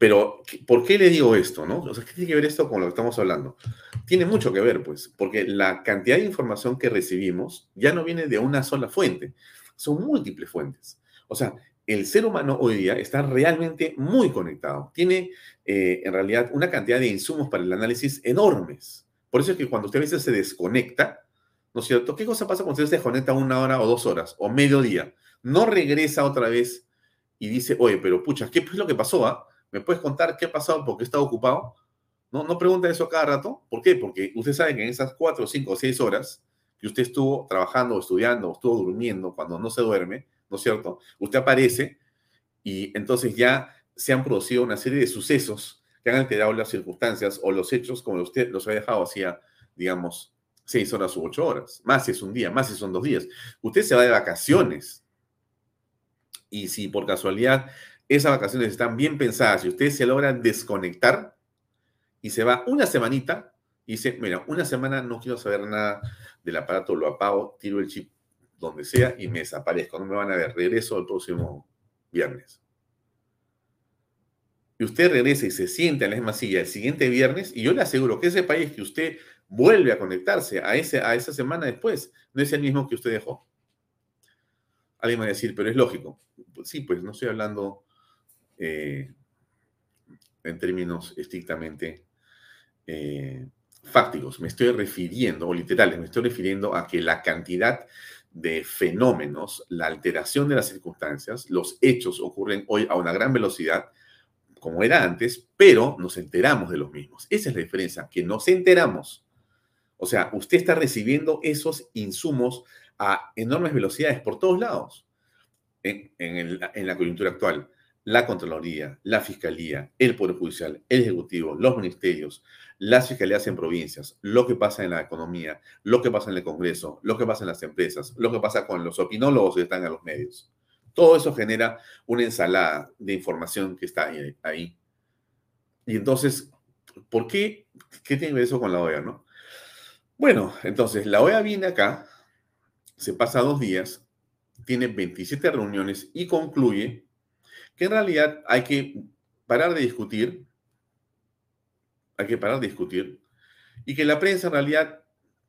Pero, ¿por qué le digo esto? No? O sea, ¿qué tiene que ver esto con lo que estamos hablando? Tiene mucho que ver, pues, porque la cantidad de información que recibimos ya no viene de una sola fuente, son múltiples fuentes. O sea, el ser humano hoy día está realmente muy conectado. Tiene, eh, en realidad, una cantidad de insumos para el análisis enormes. Por eso es que cuando usted a veces se desconecta, ¿no es cierto? ¿Qué cosa pasa cuando usted se desconecta una hora o dos horas o medio día? No regresa otra vez y dice, oye, pero pucha, ¿qué es lo que pasó? Ah? ¿Me puedes contar qué ha pasado porque estado ocupado? No, no pregunta eso cada rato. ¿Por qué? Porque usted sabe que en esas cuatro, cinco seis horas que usted estuvo trabajando, estudiando, estuvo durmiendo, cuando no se duerme, ¿no es cierto? Usted aparece y entonces ya se han producido una serie de sucesos que han alterado las circunstancias o los hechos como usted los ha dejado hacía, digamos, seis horas u ocho horas. Más si es un día, más si son dos días. Usted se va de vacaciones. Y si por casualidad esas vacaciones están bien pensadas y ustedes se logran desconectar y se va una semanita y dice, mira, una semana no quiero saber nada del aparato, lo apago, tiro el chip donde sea y me desaparezco, no me van a ver, regreso el próximo viernes. Y usted regresa y se siente en la misma silla el siguiente viernes y yo le aseguro que ese país que usted vuelve a conectarse a, ese, a esa semana después no es el mismo que usted dejó. Alguien va a decir, pero es lógico. Sí, pues no estoy hablando eh, en términos estrictamente eh, fácticos. Me estoy refiriendo, o literales, me estoy refiriendo a que la cantidad de fenómenos, la alteración de las circunstancias, los hechos ocurren hoy a una gran velocidad, como era antes, pero nos enteramos de los mismos. Esa es la diferencia, que nos enteramos. O sea, usted está recibiendo esos insumos a enormes velocidades por todos lados en, en la coyuntura actual la Contraloría, la Fiscalía, el Poder Judicial, el Ejecutivo, los ministerios, las fiscalías en provincias, lo que pasa en la economía, lo que pasa en el Congreso, lo que pasa en las empresas, lo que pasa con los opinólogos que están en los medios. Todo eso genera una ensalada de información que está ahí. Y entonces, ¿por qué? ¿Qué tiene que ver eso con la OEA, no? Bueno, entonces, la OEA viene acá, se pasa dos días, tiene 27 reuniones y concluye que en realidad hay que parar de discutir, hay que parar de discutir, y que la prensa en realidad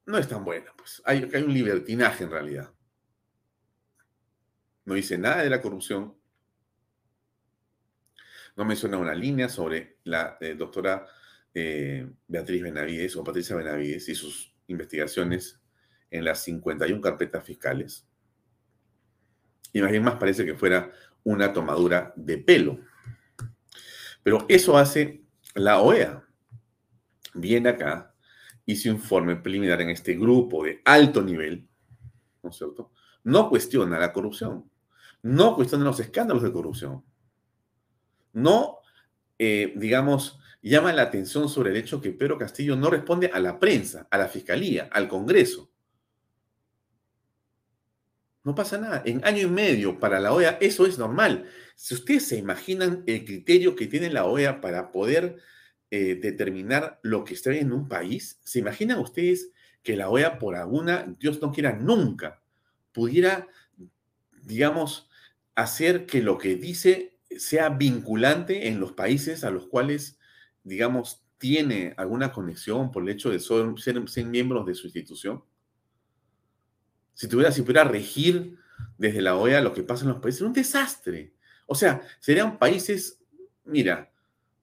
no es tan buena, pues hay, un libertinaje en realidad. no dice nada de la corrupción, no menciona una línea sobre la eh, doctora eh, Beatriz Benavides o Patricia Benavides y sus investigaciones en las 51 carpetas fiscales. Y más bien más parece que fuera una tomadura de pelo. Pero eso hace la OEA. Viene acá, hizo informe preliminar en este grupo de alto nivel, ¿no es cierto? No cuestiona la corrupción, no cuestiona los escándalos de corrupción, no, eh, digamos, llama la atención sobre el hecho que Pedro Castillo no responde a la prensa, a la fiscalía, al Congreso. No pasa nada. En año y medio para la OEA eso es normal. Si ustedes se imaginan el criterio que tiene la OEA para poder eh, determinar lo que está en un país, ¿se imaginan ustedes que la OEA por alguna, Dios no quiera nunca, pudiera, digamos, hacer que lo que dice sea vinculante en los países a los cuales, digamos, tiene alguna conexión por el hecho de ser, ser miembros de su institución? Si tuviera, si pudiera regir desde la OEA lo que pasa en los países, un desastre. O sea, serían países, mira,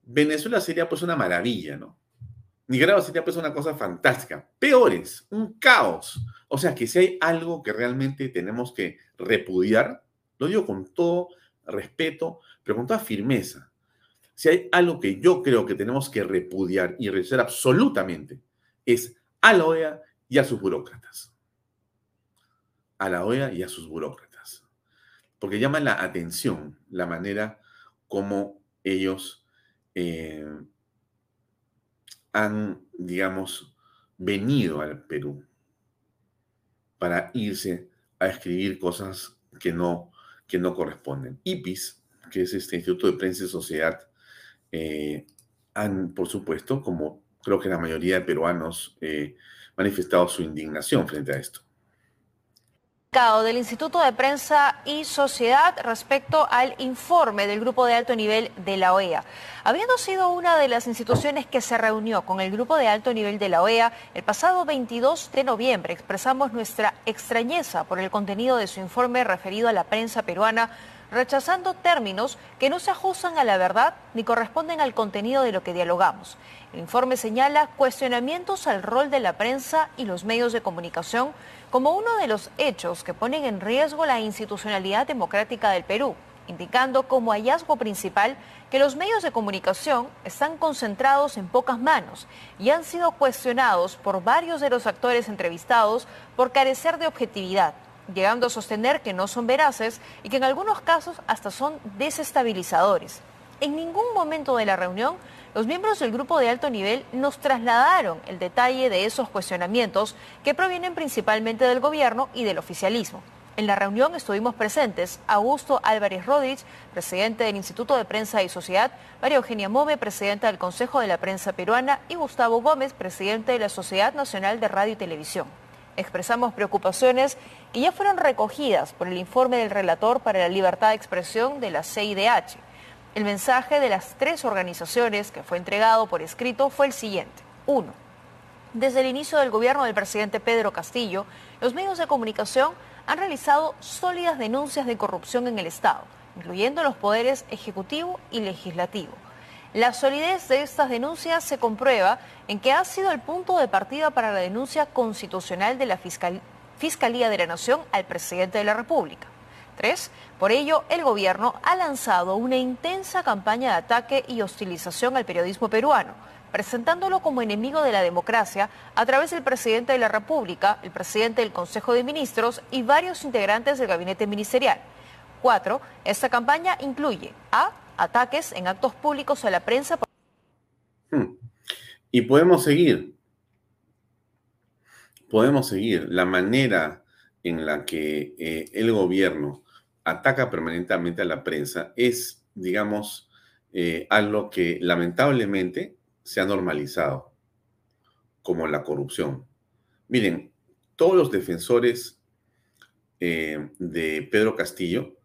Venezuela sería pues una maravilla, ¿no? Nicaragua sería pues una cosa fantástica. Peores, un caos. O sea, que si hay algo que realmente tenemos que repudiar, lo digo con todo respeto, pero con toda firmeza. Si hay algo que yo creo que tenemos que repudiar y rechazar absolutamente, es a la OEA y a sus burócratas a la OEA y a sus burócratas, porque llama la atención la manera como ellos eh, han, digamos, venido al Perú para irse a escribir cosas que no, que no corresponden. IPIS, que es este Instituto de Prensa y Sociedad, eh, han, por supuesto, como creo que la mayoría de peruanos, eh, manifestado su indignación frente a esto del Instituto de Prensa y Sociedad respecto al informe del Grupo de Alto Nivel de la OEA. Habiendo sido una de las instituciones que se reunió con el Grupo de Alto Nivel de la OEA, el pasado 22 de noviembre expresamos nuestra extrañeza por el contenido de su informe referido a la prensa peruana rechazando términos que no se ajustan a la verdad ni corresponden al contenido de lo que dialogamos. El informe señala cuestionamientos al rol de la prensa y los medios de comunicación como uno de los hechos que ponen en riesgo la institucionalidad democrática del Perú, indicando como hallazgo principal que los medios de comunicación están concentrados en pocas manos y han sido cuestionados por varios de los actores entrevistados por carecer de objetividad llegando a sostener que no son veraces y que en algunos casos hasta son desestabilizadores. En ningún momento de la reunión, los miembros del grupo de alto nivel nos trasladaron el detalle de esos cuestionamientos que provienen principalmente del gobierno y del oficialismo. En la reunión estuvimos presentes Augusto Álvarez Rodríguez, presidente del Instituto de Prensa y Sociedad, María Eugenia Move, presidenta del Consejo de la Prensa Peruana, y Gustavo Gómez, presidente de la Sociedad Nacional de Radio y Televisión expresamos preocupaciones que ya fueron recogidas por el informe del relator para la libertad de expresión de la CIDH. El mensaje de las tres organizaciones que fue entregado por escrito fue el siguiente. Uno, desde el inicio del gobierno del presidente Pedro Castillo, los medios de comunicación han realizado sólidas denuncias de corrupción en el Estado, incluyendo los poderes ejecutivo y legislativo la solidez de estas denuncias se comprueba en que ha sido el punto de partida para la denuncia constitucional de la Fiscalía de la Nación al presidente de la República. Tres, por ello, el gobierno ha lanzado una intensa campaña de ataque y hostilización al periodismo peruano, presentándolo como enemigo de la democracia a través del presidente de la República, el presidente del Consejo de Ministros y varios integrantes del gabinete ministerial. Cuatro, esta campaña incluye a ataques en actos públicos a la prensa. Hmm. Y podemos seguir. Podemos seguir. La manera en la que eh, el gobierno ataca permanentemente a la prensa es, digamos, eh, algo que lamentablemente se ha normalizado, como la corrupción. Miren, todos los defensores eh, de Pedro Castillo,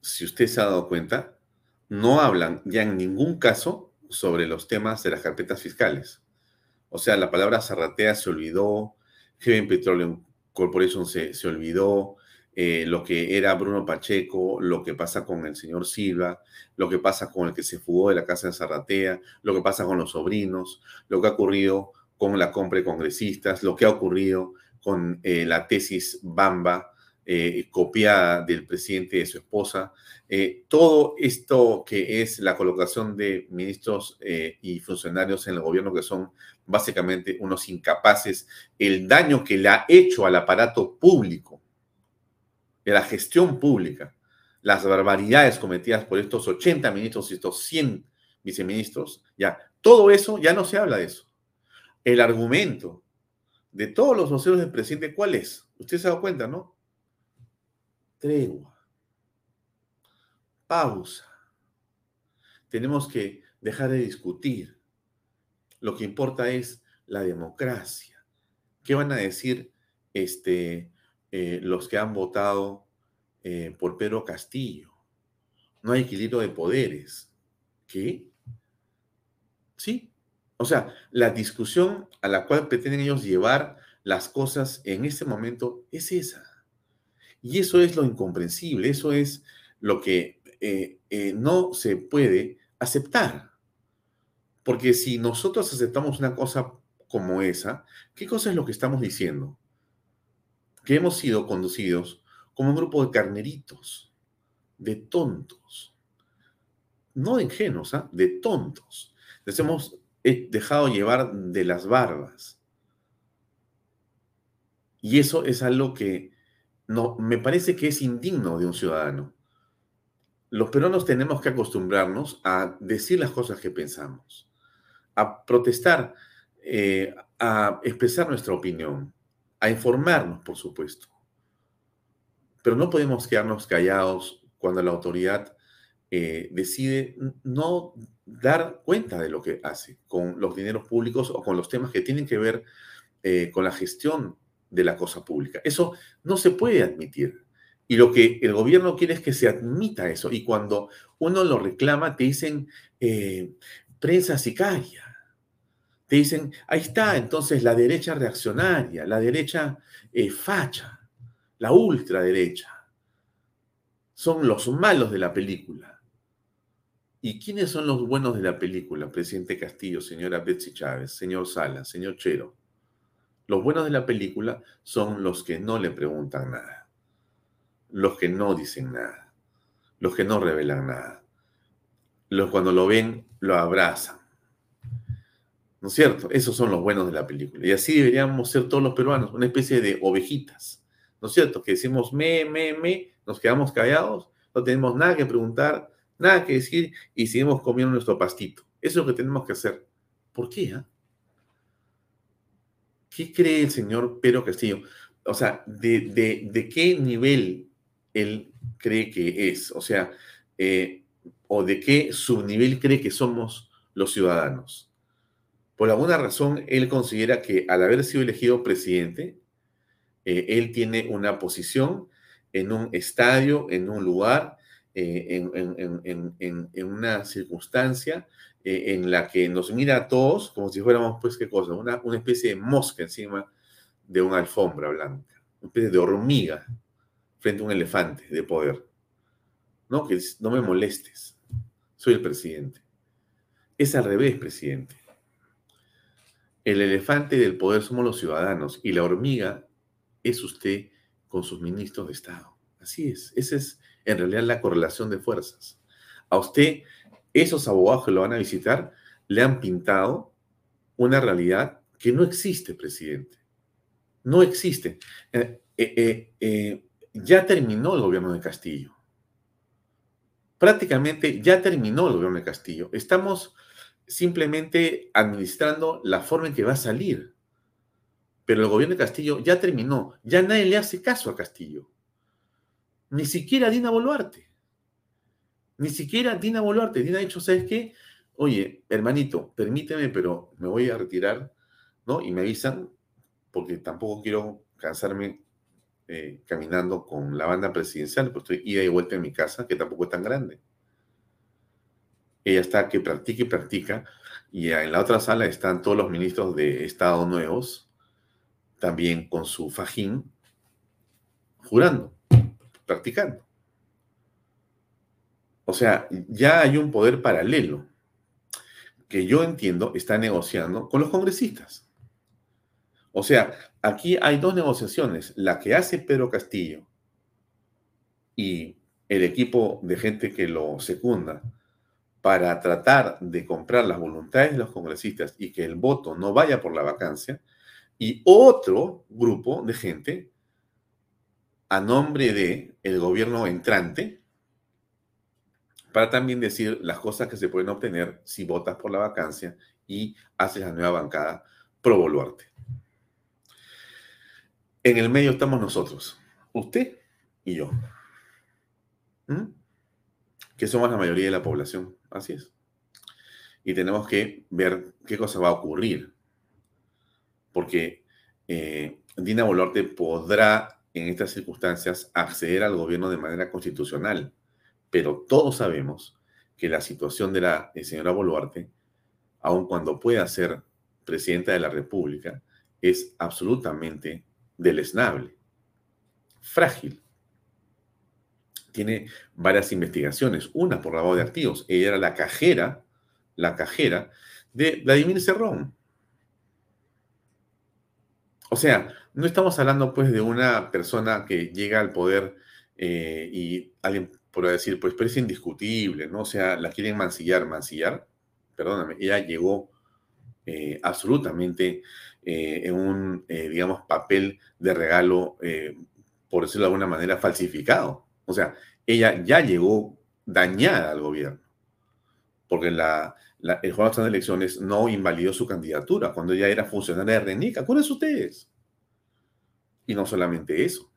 si usted se ha dado cuenta, no hablan ya en ningún caso sobre los temas de las carpetas fiscales. O sea, la palabra zarratea se olvidó, Heaven Petroleum Corporation se, se olvidó, eh, lo que era Bruno Pacheco, lo que pasa con el señor Silva, lo que pasa con el que se fugó de la casa de Zarratea, lo que pasa con los sobrinos, lo que ha ocurrido con la compra de congresistas, lo que ha ocurrido con eh, la tesis Bamba, eh, copiada del presidente y de su esposa. todo esto que es la colocación de ministros y funcionarios en el gobierno que son básicamente unos incapaces, el daño que le ha hecho al aparato público de la gestión pública, las barbaridades cometidas por estos 80 ministros y estos 100 viceministros, ya, todo eso, ya no se habla de eso. El argumento de todos los voceros del presidente, ¿cuál es? Usted se ha dado cuenta, ¿no? Tregua. Pausa. Tenemos que dejar de discutir. Lo que importa es la democracia. ¿Qué van a decir este, eh, los que han votado eh, por Pedro Castillo. No hay equilibrio de poderes. ¿Qué? Sí. O sea, la discusión a la cual pretenden ellos llevar las cosas en este momento es esa. Y eso es lo incomprensible, eso es lo que eh, no se puede aceptar. Porque si nosotros aceptamos una cosa como esa, ¿qué cosa es lo que estamos diciendo? Que hemos sido conducidos como un grupo de carneritos, de tontos, no de ingenuos, ¿ah? de tontos. Les hemos eh, dejado llevar de las barbas. Y eso es algo que no, me parece que es indigno de un ciudadano. Los peruanos tenemos que acostumbrarnos a decir las cosas que pensamos, a protestar, eh, a expresar nuestra opinión a informarnos, por supuesto. Pero no podemos quedarnos callados cuando la autoridad eh, decide no dar cuenta de lo que hace con los dineros públicos o con los temas que tienen que ver eh, con la gestión de la cosa pública. Eso no se puede admitir. Y lo que el gobierno quiere es que se admita eso. Y cuando uno lo reclama, te dicen eh, prensa sicaria te dicen, ahí está entonces la derecha reaccionaria, la derecha eh, facha, la ultraderecha. Son los malos de la película. ¿Y quiénes son los buenos de la película? Presidente Castillo, señora Betsy Chávez, señor Sala, señor Chero. Los buenos de la película son los que no le preguntan nada, los que no dicen nada, los que no revelan nada. Los cuando lo ven, lo abrazan ¿No es cierto? Esos son los buenos de la película. Y así deberíamos ser todos los peruanos, una especie de ovejitas. ¿No es cierto? Que decimos me, me, me, nos quedamos callados, no tenemos nada que preguntar, nada que decir y seguimos comiendo nuestro pastito. Eso es lo que tenemos que hacer. ¿Por qué? Ah? ¿Qué cree el señor Pedro Castillo? O sea, ¿de, qué nivel él cree que es? O sea, eh, ¿o de qué subnivel cree que somos los ciudadanos? Por alguna razón, él considera que al haber sido elegido presidente, eh, él tiene una posición en un estadio, en un lugar, eh, en, una circunstancia eh, en la que nos mira a todos como si fuéramos, pues, ¿qué cosa? Una, una especie de mosca encima de una alfombra blanca, una especie de hormiga frente a un elefante de poder. No, que no me molestes, soy el presidente. Es al revés, presidente. El elefante del poder somos los ciudadanos y la hormiga es usted con sus ministros de Estado. Así es. Esa es en realidad la correlación de fuerzas. A usted, esos abogados que lo van a visitar, le han pintado una realidad que no existe, presidente. No existe. Eh, eh, eh, ya terminó el gobierno de Castillo. Prácticamente ya terminó el gobierno de Castillo. Estamos simplemente administrando la forma en que va a salir. Pero el gobierno de Castillo ya terminó, ya nadie le hace caso a Castillo. Ni siquiera Dina Boluarte. Ni siquiera Dina Boluarte. Dina ha dicho, ¿sabes qué? Oye, hermanito, permíteme, pero me voy a retirar, ¿no? Y me avisan, porque tampoco quiero cansarme eh, caminando con la banda presidencial, porque estoy ida y vuelta en mi casa, que tampoco es tan grande. Ella está que practica y practica. Y en la otra sala están todos los ministros de Estado nuevos, también con su fajín, jurando. practicando. O sea, ya hay un poder paralelo que yo entiendo está negociando con los congresistas. O sea, aquí hay dos negociaciones, la que hace Pedro Castillo y el equipo de gente que lo secunda para tratar de comprar las voluntades de los congresistas y que el voto no vaya por la vacancia, y otro grupo de gente a nombre de el gobierno entrante para también decir las cosas que se pueden obtener si votas por la vacancia y haces la nueva bancada pro Boluarte. En el medio estamos nosotros, usted y yo, que somos la mayoría de la población, así es. Y tenemos que ver qué cosa va a ocurrir, porque eh, Dina Boluarte podrá en estas circunstancias acceder al gobierno de manera constitucional pero todos sabemos que la situación de la eh, señora Boluarte, aun cuando pueda ser presidenta de la República, es absolutamente deleznable, frágil. Tiene varias investigaciones, una por lavado de activos. Ella era la cajera, la cajera de Vladimir Cerrón. O sea, no estamos hablando pues de una persona que llega al poder eh, y alguien por decir, pues, pero es indiscutible, ¿no? O sea, la quieren mancillar, mancillar, perdóname, ella llegó eh, absolutamente eh, en un, digamos, papel de regalo, por decirlo de alguna manera, falsificado. O sea, ella ya llegó dañada al gobierno, porque el juego de elecciones no invalidó su candidatura cuando ella era funcionaria de RENIC. Acuérdense ustedes. Y no solamente eso.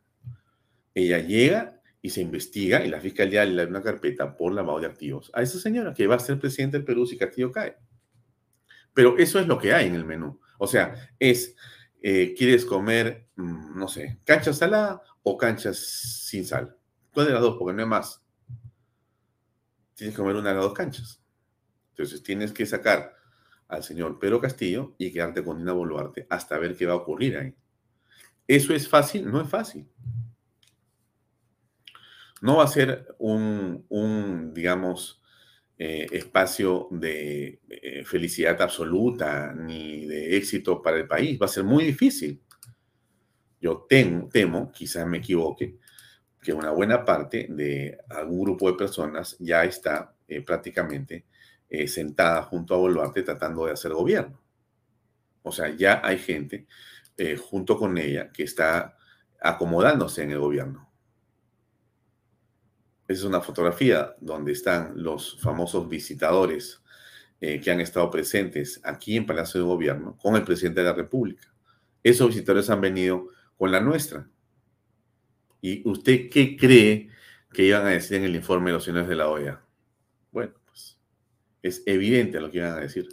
Ella llega y se investiga y la fiscalía le da una carpeta por lavado de activos a esa señora que va a ser presidente del Perú si Castillo cae. Pero eso es lo que hay en el menú. O sea, es, eh, ¿quieres comer, mm, no sé, cancha salada o canchas sin sal? ¿Cuál de las dos? Porque no hay más. Tienes que comer una de las dos canchas. Entonces tienes que sacar al señor Pedro Castillo y quedarte con Dina Boluarte hasta ver qué va a ocurrir ahí. ¿Eso es fácil? No es fácil. No va a ser un, digamos, eh, espacio de eh, felicidad absoluta ni de éxito para el país. Va a ser muy difícil. Yo temo, quizás me equivoque, que una buena parte de algún grupo de personas ya está eh, prácticamente sentada junto a Boluarte tratando de hacer gobierno. O sea, ya hay gente junto con ella que está acomodándose en el gobierno. Es una fotografía donde están los famosos visitadores eh, que han estado presentes aquí en Palacio de Gobierno con el presidente de la República. Esos visitadores han venido con la nuestra. ¿Y usted qué cree que iban a decir en el informe de los señores de la OEA? Bueno, pues es evidente lo que iban a decir.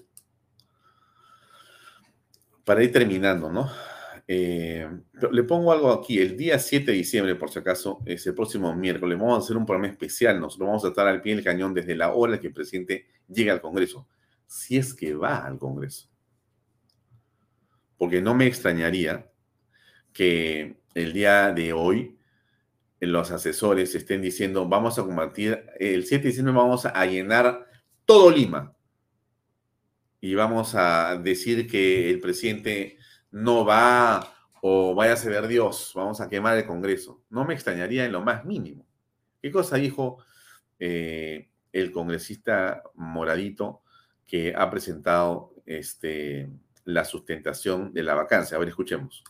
Para ir terminando, ¿no? Eh, le pongo algo aquí, el día 7 de diciembre, por si acaso, es el próximo miércoles, vamos a hacer un programa especial, nos lo vamos a estar al pie del cañón desde la hora que el presidente llega al Congreso, si es que va al Congreso. Porque no me extrañaría que el día de hoy los asesores estén diciendo, vamos a combatir, el 7 de diciembre vamos a llenar todo Lima. Y vamos a decir que el presidente no va o vaya a ver Dios, vamos a quemar el Congreso. No me extrañaría en lo más mínimo. ¿Qué cosa dijo eh, el congresista Moradito que ha presentado este, la sustentación de la vacancia? A ver, escuchemos.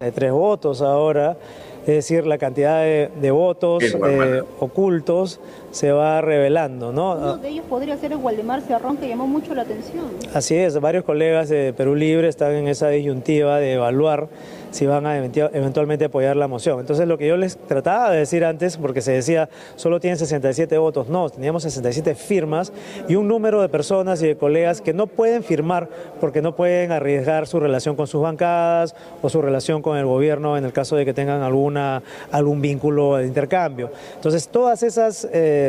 Hay tres votos ahora, es decir, la cantidad de, votos eh, ocultos se va revelando. ¿no? Uno de ellos podría ser el Waldemar Cerrón, que llamó mucho la atención. Así es, varios colegas de Perú Libre están en esa disyuntiva de evaluar si van a eventualmente apoyar la moción. Entonces lo que yo les trataba de decir antes, porque se decía solo tienen 67 votos, no, teníamos 67 firmas y un número de personas y de colegas que no pueden firmar porque no pueden arriesgar su relación con sus bancadas o su relación con el gobierno en el caso de que tengan alguna, algún vínculo de intercambio. Entonces todas esas... Eh,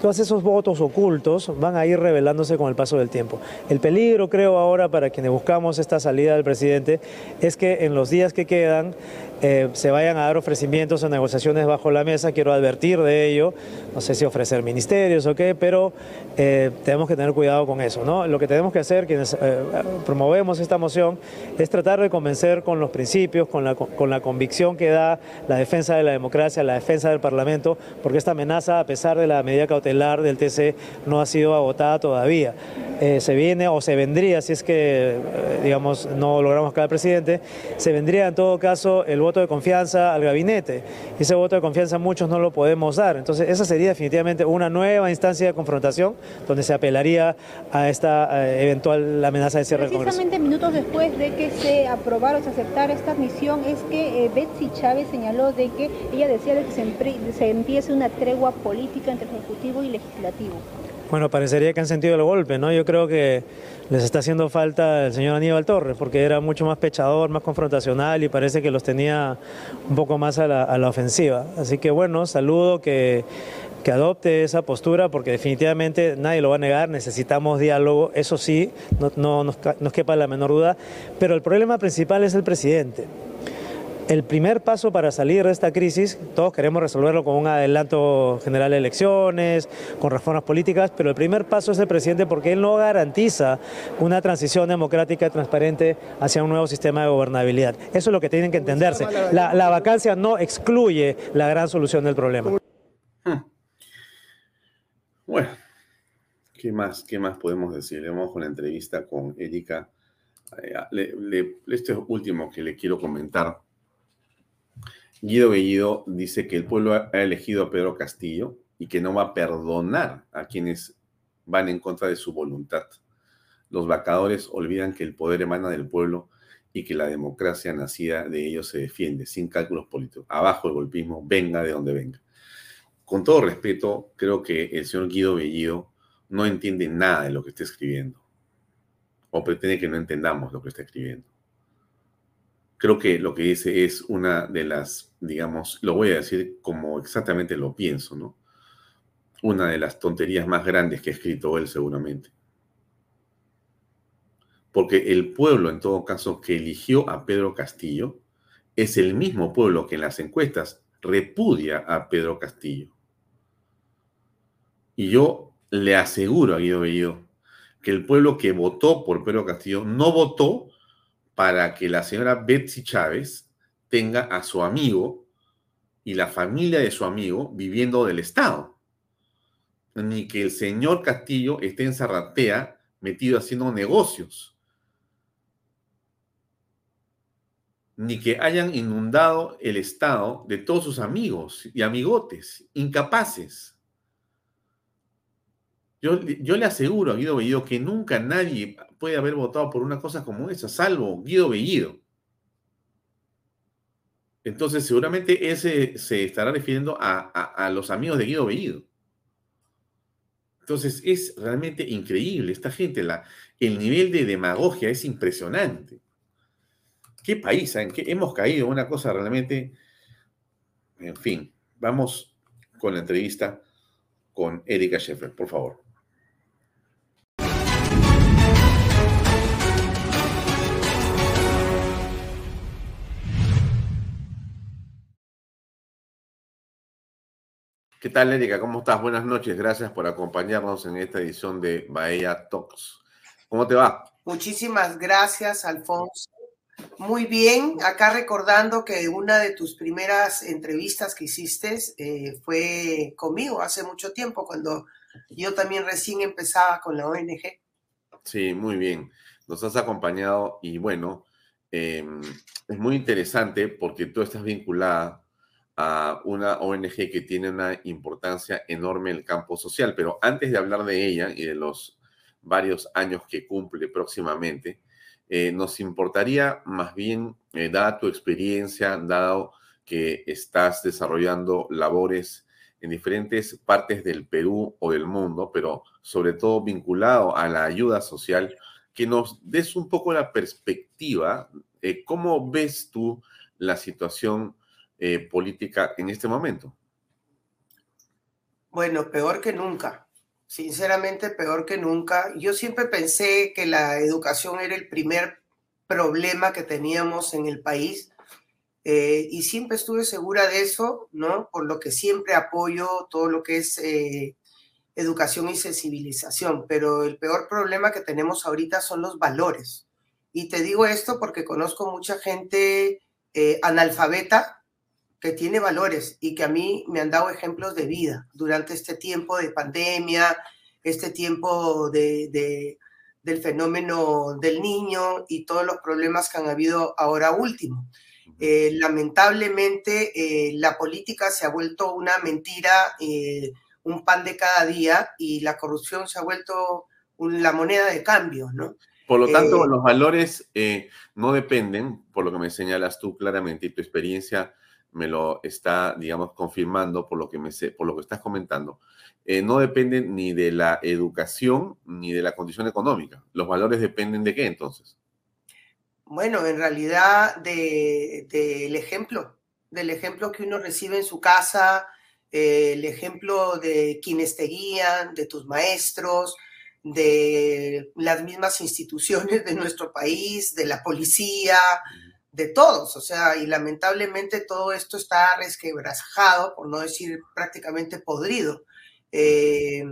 todos esos votos ocultos van a ir revelándose con el paso del tiempo. El peligro, creo, ahora para quienes buscamos esta salida del presidente es que en los días que quedan eh, se vayan a dar ofrecimientos o negociaciones bajo la mesa, quiero advertir de ello, no sé si ofrecer ministerios o qué, pero eh, tenemos que tener cuidado con eso. ¿no? Lo que tenemos que hacer, quienes eh, promovemos esta moción, es tratar de convencer con los principios, con la, con la convicción que da la defensa de la democracia, la defensa del Parlamento, porque esta amenaza, a pesar de la medida cautelar del TC, no ha sido agotada todavía. se viene o se vendría, si es que, digamos, no logramos cada presidente, se vendría en todo caso el voto de confianza al gabinete. Ese voto de confianza muchos no lo podemos dar. Entonces, esa sería definitivamente una nueva instancia de confrontación donde se apelaría a esta eh, eventual amenaza de cierre del Congreso. Precisamente minutos después de que se aprobara o se aceptara esta admisión, es que eh, Betsy Chávez señaló de que ella decía que se, se empiece una tregua política entre Ejecutivo y Legislativo. Bueno, parecería que han sentido el golpe, ¿no? Yo creo que les está haciendo falta el señor Aníbal Torres, porque era mucho más pechador, más confrontacional y parece que los tenía un poco más a la, ofensiva. Así que bueno, saludo que, adopte esa postura, porque definitivamente nadie lo va a negar, necesitamos diálogo, eso sí, no, no nos quepa la menor duda, pero el problema principal es el presidente. El primer paso para salir de esta crisis, todos queremos resolverlo con un adelanto general de elecciones, con reformas políticas, pero el primer paso es el presidente porque él no garantiza una transición democrática y transparente hacia un nuevo sistema de gobernabilidad. Eso es lo que tienen que entenderse. La, la vacancia no excluye la gran solución del problema. Hmm. Bueno, ¿qué más, qué más podemos decir? Le vamos con la entrevista con Erika. Eh, este último que le quiero comentar Guido Bellido dice que el pueblo ha elegido a Pedro Castillo y que no va a perdonar a quienes van en contra de su voluntad. Los vacadores olvidan que el poder emana del pueblo y que la democracia nacida de ellos se defiende sin cálculos políticos. Abajo el golpismo, venga de donde venga. Con todo respeto, creo que el señor Guido Bellido no entiende nada de lo que está escribiendo o pretende que no entendamos lo que está escribiendo creo que lo que dice es una de las, digamos, lo voy a decir como exactamente lo pienso, ¿no? Una de las tonterías más grandes que ha escrito él seguramente. Porque el pueblo, en todo caso, que eligió a Pedro Castillo, es el mismo pueblo que en las encuestas repudia a Pedro Castillo. Y yo le aseguro a Guido Bellido que el pueblo que votó por Pedro Castillo no votó para que la señora Betsy Chávez tenga a su amigo y la familia de su amigo viviendo del Estado. Ni que el señor Castillo esté en Zarratea metido haciendo negocios. Ni que hayan inundado el Estado de todos sus amigos y amigotes, incapaces. Yo, le aseguro a Guido Bellido que nunca nadie puede haber votado por una cosa como esa, salvo Guido Bellido. Entonces, seguramente ese se estará refiriendo a, los amigos de Guido Bellido. Entonces, es realmente increíble. Esta gente, la, el nivel de demagogia es impresionante. ¿Qué país? ¿En qué hemos caído? Una cosa realmente... En fin, vamos con la entrevista con Erika Sheffer, por favor. ¿Qué tal, Erika? ¿Cómo estás? Buenas noches. Gracias por acompañarnos en esta edición de Bahía Talks. ¿Cómo te va? Muchísimas gracias, Alfonso. Muy bien, acá recordando que una de tus primeras entrevistas que hiciste eh, fue conmigo hace mucho tiempo, cuando yo también recién empezaba con la ONG. Sí, muy bien. Nos has acompañado y bueno, em, es muy interesante porque tú estás vinculada a una ONG que tiene una importancia enorme en el campo social. Pero antes de hablar de ella y de los varios años que cumple próximamente, eh, nos importaría más bien, eh, dada tu experiencia, dado que estás desarrollando labores en diferentes partes del Perú o del mundo, pero sobre todo vinculado a la ayuda social, que nos des un poco la perspectiva, eh, ¿cómo ves tú la situación eh, política en este momento? Bueno, peor que nunca. Sinceramente, peor que nunca. Yo siempre pensé que la educación era el primer problema que teníamos en el país. eh, y siempre estuve segura de eso, ¿no? Por lo que siempre apoyo todo lo que es eh, educación y sensibilización, pero el peor problema que tenemos ahorita son los valores. Y te digo esto porque conozco mucha gente analfabeta que tiene valores y que a mí me han dado ejemplos de vida durante este tiempo de pandemia, este tiempo de, del fenómeno del niño y todos los problemas que han habido ahora último. Eh, lamentablemente, eh, la política se ha vuelto una mentira, eh, un pan de cada día, y la corrupción se ha vuelto la moneda de cambio, ¿no? Por lo tanto, los valores no dependen, por lo que me señalas tú claramente, y tu experiencia me lo está, digamos, confirmando por lo que, me sé, por lo que estás comentando, eh, no dependen ni de la educación ni de la condición económica. ¿Los valores dependen de qué entonces? Bueno, en realidad del de, ejemplo, del ejemplo que uno recibe en su casa, eh, el ejemplo de quienes te guían, de tus maestros, de las mismas instituciones de nuestro país, de la policía, de todos. O sea, y lamentablemente todo esto está resquebrajado, por no decir prácticamente podrido. Eh,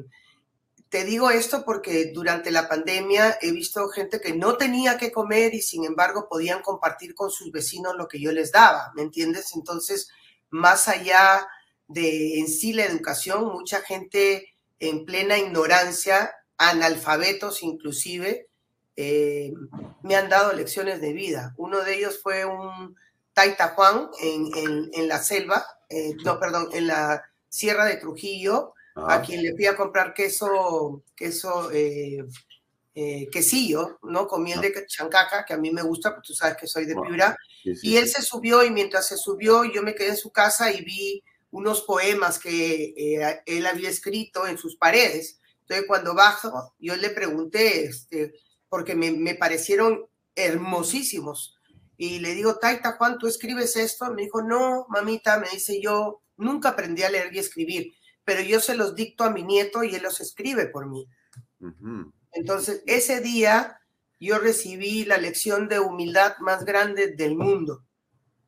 te digo esto porque durante la pandemia he visto gente que no tenía que comer y sin embargo podían compartir con sus vecinos lo que yo les daba, ¿me entiendes? Entonces, más allá de en sí la educación, mucha gente en plena ignorancia, analfabetos inclusive, eh, me han dado lecciones de vida. Uno de ellos fue un Taita Juan en, la selva, eh, no, perdón, en la Sierra de Trujillo, a quien le fui a comprar queso, queso, eh, eh, quesillo, ¿no? Con miel de chancaca, que a mí me gusta, porque tú sabes que soy de Piura. y él se subió y mientras se subió yo me quedé en su casa y vi unos poemas que él había escrito en sus paredes. Entonces cuando bajo, yo le pregunté, este, porque me, me parecieron hermosísimos. Y le digo, Taita Juan, ¿tú escribes esto? Me dijo, no, mamita, me dice yo, nunca aprendí a leer y escribir pero yo se los dicto a mi nieto y él los escribe por mí. Entonces, ese día yo recibí la lección de humildad más grande del mundo.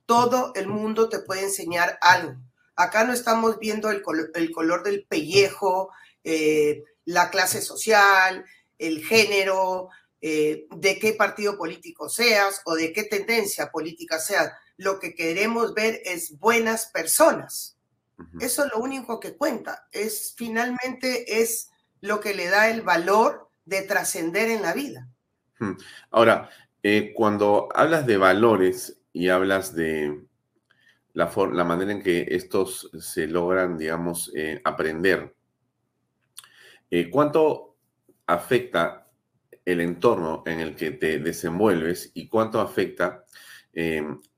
Todo el mundo te puede enseñar algo. Acá no estamos viendo el, color del pellejo, eh, la clase social, el género, eh, de qué partido político seas o de qué tendencia política seas. Lo que queremos ver es buenas personas eso es lo único que cuenta. Es finalmente es lo que le da el valor de trascender en la vida. Ahora, eh, cuando hablas de valores y hablas de la, la, manera en que estos se logran, digamos, eh, aprender, eh, ¿cuánto afecta el entorno en el que te desenvuelves y cuánto afecta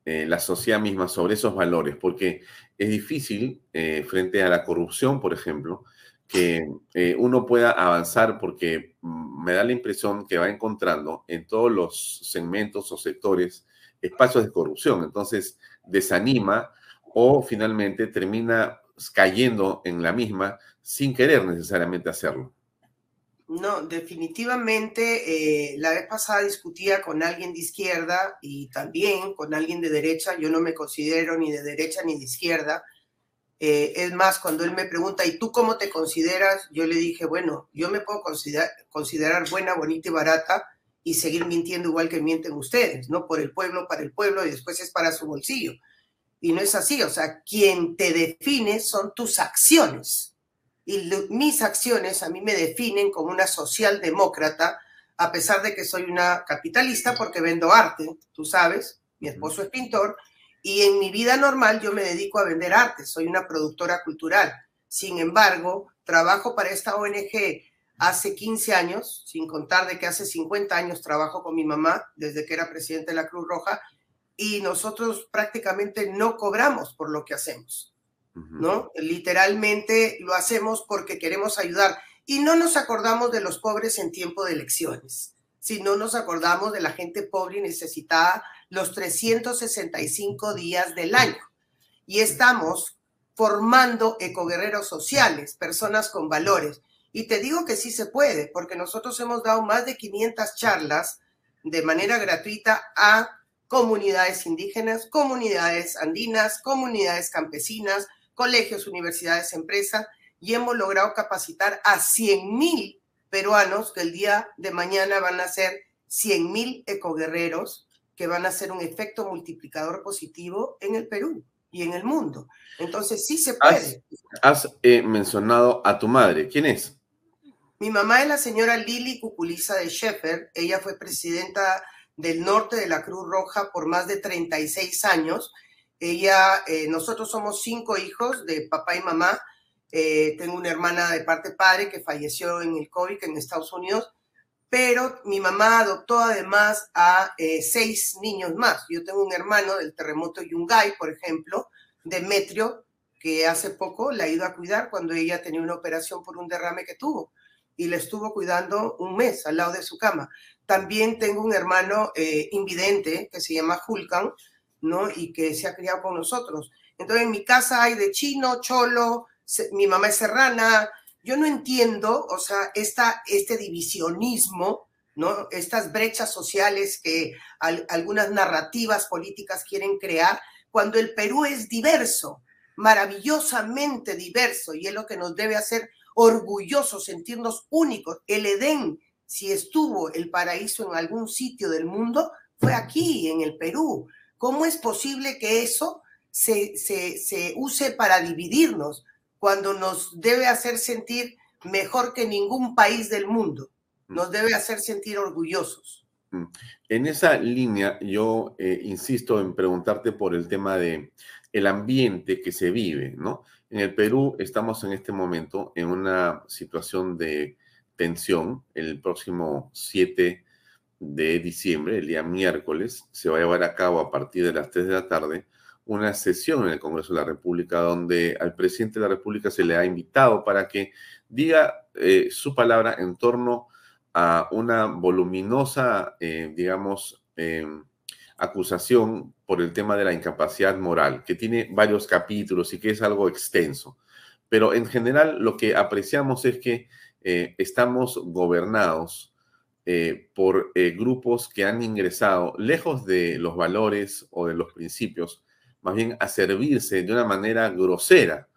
la sociedad misma sobre esos valores? Porque es difícil eh, frente a la corrupción, por ejemplo, que eh, uno pueda avanzar porque mm, me da la impresión que va encontrando en todos los segmentos o sectores espacios de corrupción. Entonces, desanima o finalmente termina cayendo en la misma sin querer necesariamente hacerlo. No, definitivamente eh, la vez pasada discutía con alguien de izquierda y también con alguien de derecha. Yo no me considero ni de derecha ni de izquierda. Eh, es más, cuando él me pregunta, ¿y tú cómo te consideras? Yo le dije, bueno, yo me puedo considerar, considerar buena, bonita y barata y seguir mintiendo igual que mienten ustedes, ¿no? Por el pueblo, para el pueblo y después es para su bolsillo. Y no es así, o sea, quien te define son tus acciones y mis acciones a mí me definen como una socialdemócrata, a pesar de que soy una capitalista porque vendo arte, tú sabes, mi esposo es pintor, y en mi vida normal yo me dedico a vender arte, soy una productora cultural. Sin embargo, trabajo para esta ONG hace 15 años, sin contar de que hace 50 años trabajo con mi mamá desde que era presidente de la Cruz Roja, y nosotros prácticamente no cobramos por lo que hacemos. ¿No? Literalmente lo hacemos porque queremos ayudar y no nos acordamos de los pobres en tiempo de elecciones, sino nos acordamos de la gente pobre y necesitada los 365 días del año. Y estamos formando ecoguerreros sociales, personas con valores. Y te digo que sí se puede, porque nosotros hemos dado más de 500 charlas de manera gratuita a comunidades indígenas, comunidades andinas, comunidades campesinas, colegios, universidades, empresas, y hemos logrado capacitar a 100.000 peruanos que el día de mañana van a ser 100.000 ecoguerreros que van a ser un efecto multiplicador positivo en el Perú y en el mundo. Entonces sí se puede. Has, eh, mencionado a tu madre. ¿Quién es? Mi mamá es la señora Lili Cuculiza de Sheffer. Ella fue presidenta del norte de la Cruz Roja por más de 36 años. Ella, eh, nosotros somos cinco hijos de papá y mamá. Eh, tengo una hermana de parte padre que falleció en el COVID en Estados Unidos, pero mi mamá adoptó además a eh, seis niños más. Yo tengo un hermano del terremoto Yungay, por ejemplo, Demetrio, que hace poco la ha ido a cuidar cuando ella tenía una operación por un derrame que tuvo y le estuvo cuidando un mes al lado de su cama. También tengo un hermano invidente que se llama Hulkan, ¿no? Y que se ha criado con nosotros. Entonces en mi casa hay de chino, cholo, mi mamá es serrana. Yo no entiendo, o sea, esta, este divisionismo, ¿no? Estas brechas sociales que algunas narrativas políticas quieren crear, cuando el Perú es diverso, maravillosamente diverso, y es lo que nos debe hacer orgullosos, sentirnos únicos. El Edén, si estuvo el paraíso en algún sitio del mundo, fue aquí, en el Perú. ¿Cómo es posible que eso se, se, use para dividirnos cuando nos debe hacer sentir mejor que ningún país del mundo? Nos debe hacer sentir orgullosos. Mm. En esa línea, yo eh, insisto en preguntarte por el tema de el ambiente que se vive, ¿no? En el Perú estamos en este momento en una situación de tensión. El próximo 7 de diciembre, el día miércoles, se va a llevar a cabo a partir de las 3 de la tarde una sesión en el Congreso de la República donde al presidente de la República se le ha invitado para que diga eh, su palabra en torno a una voluminosa, eh, digamos, em, acusación por el tema de la incapacidad moral, que tiene varios capítulos y que es algo extenso. Pero en general lo que apreciamos es que eh, estamos gobernados eh, por eh, grupos que han ingresado lejos de los valores o de los principios, más bien a servirse de una manera grosera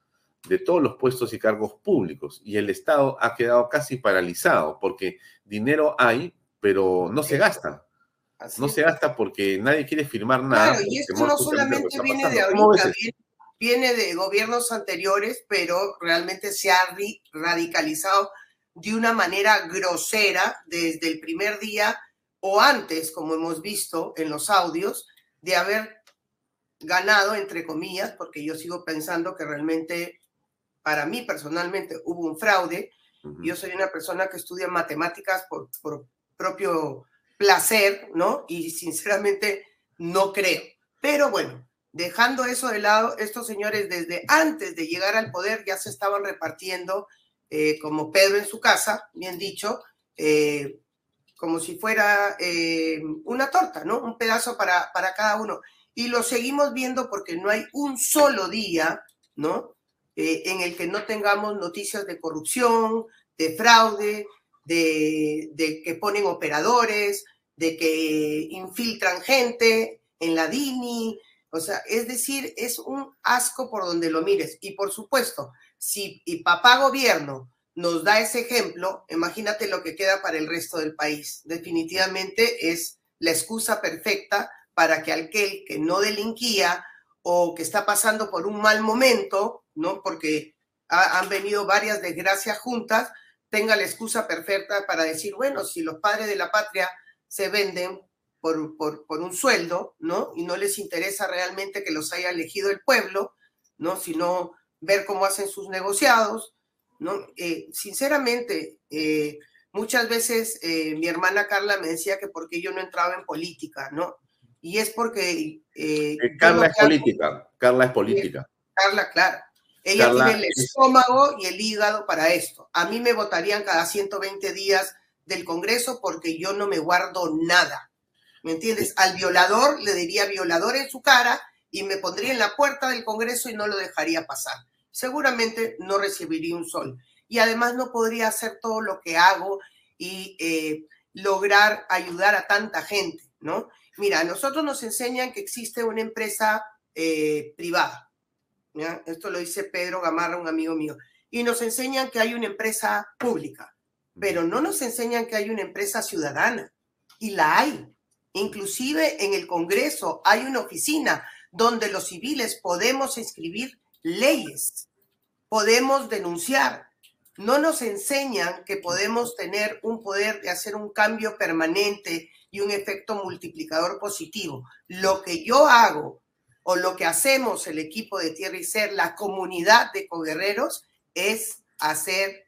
de todos los puestos y cargos públicos. Y el Estado ha quedado casi paralizado porque dinero hay, pero no se gasta no se gasta porque nadie quiere firmar nada. Claro, y esto no solamente viene de ahorita, viene, de gobiernos anteriores, pero realmente se ha radicalizado de una manera grosera desde el primer día o antes, como hemos visto en los audios, de haber ganado, entre comillas, porque yo sigo pensando que realmente, para mí personalmente, hubo un fraude. Yo soy una persona que estudia matemáticas por, por propio placer, ¿no? Y sinceramente no creo. Pero bueno, dejando eso de lado, estos señores desde antes de llegar al poder ya se estaban repartiendo eh, como Pedro en su casa, bien dicho, eh, como si fuera eh, una torta, ¿no? Un pedazo para, para cada uno. Y lo seguimos viendo porque no hay un solo día, ¿no? en el que no tengamos noticias de corrupción, de fraude, de, de que ponen operadores, de que infiltran gente en la DINI, o sea, es decir, es un asco por donde lo mires. Y por supuesto, si y papá gobierno nos da ese ejemplo, imagínate lo que queda para el resto del país. Definitivamente es la excusa perfecta para que aquel que no delinquía o que está pasando por un mal momento, ¿no? Porque han venido varias desgracias juntas, tenga la excusa perfecta para decir, bueno, si los padres de la patria se venden por, por, por, un sueldo, ¿no? Y no les interesa realmente que los haya elegido el pueblo, ¿no? Sino ver cómo hacen sus negociados, ¿no? Eh, sinceramente, eh, muchas veces eh, mi hermana Carla me decía que porque yo no entraba en política, ¿no? Y es porque... Carla es política, Carla es política. Carla, claro. Ella tiene el estómago y el hígado para esto. A mí me votarían cada 120 días del Congreso porque yo no me guardo nada. ¿Me entiendes? Al violador le diría violador en su cara y me pondría en la puerta del Congreso y no lo dejaría pasar. Seguramente no recibiría un sol. Y además no podría hacer todo lo que hago y eh, lograr ayudar a tanta gente. ¿no? Mira, a nosotros nos enseñan que existe una empresa eh, privada. Esto lo dice Pedro Gamarra, un amigo mío. Y nos enseñan que hay una empresa pública, pero no nos enseñan que hay una empresa ciudadana. Y la hay. Inclusive en el Congreso hay una oficina donde los civiles podemos escribir leyes, podemos denunciar. No nos enseñan que podemos tener un poder de hacer un cambio permanente y un efecto multiplicador positivo. Lo que yo hago o lo que hacemos el equipo de Tierra y Ser, la comunidad de coguerreros, es hacer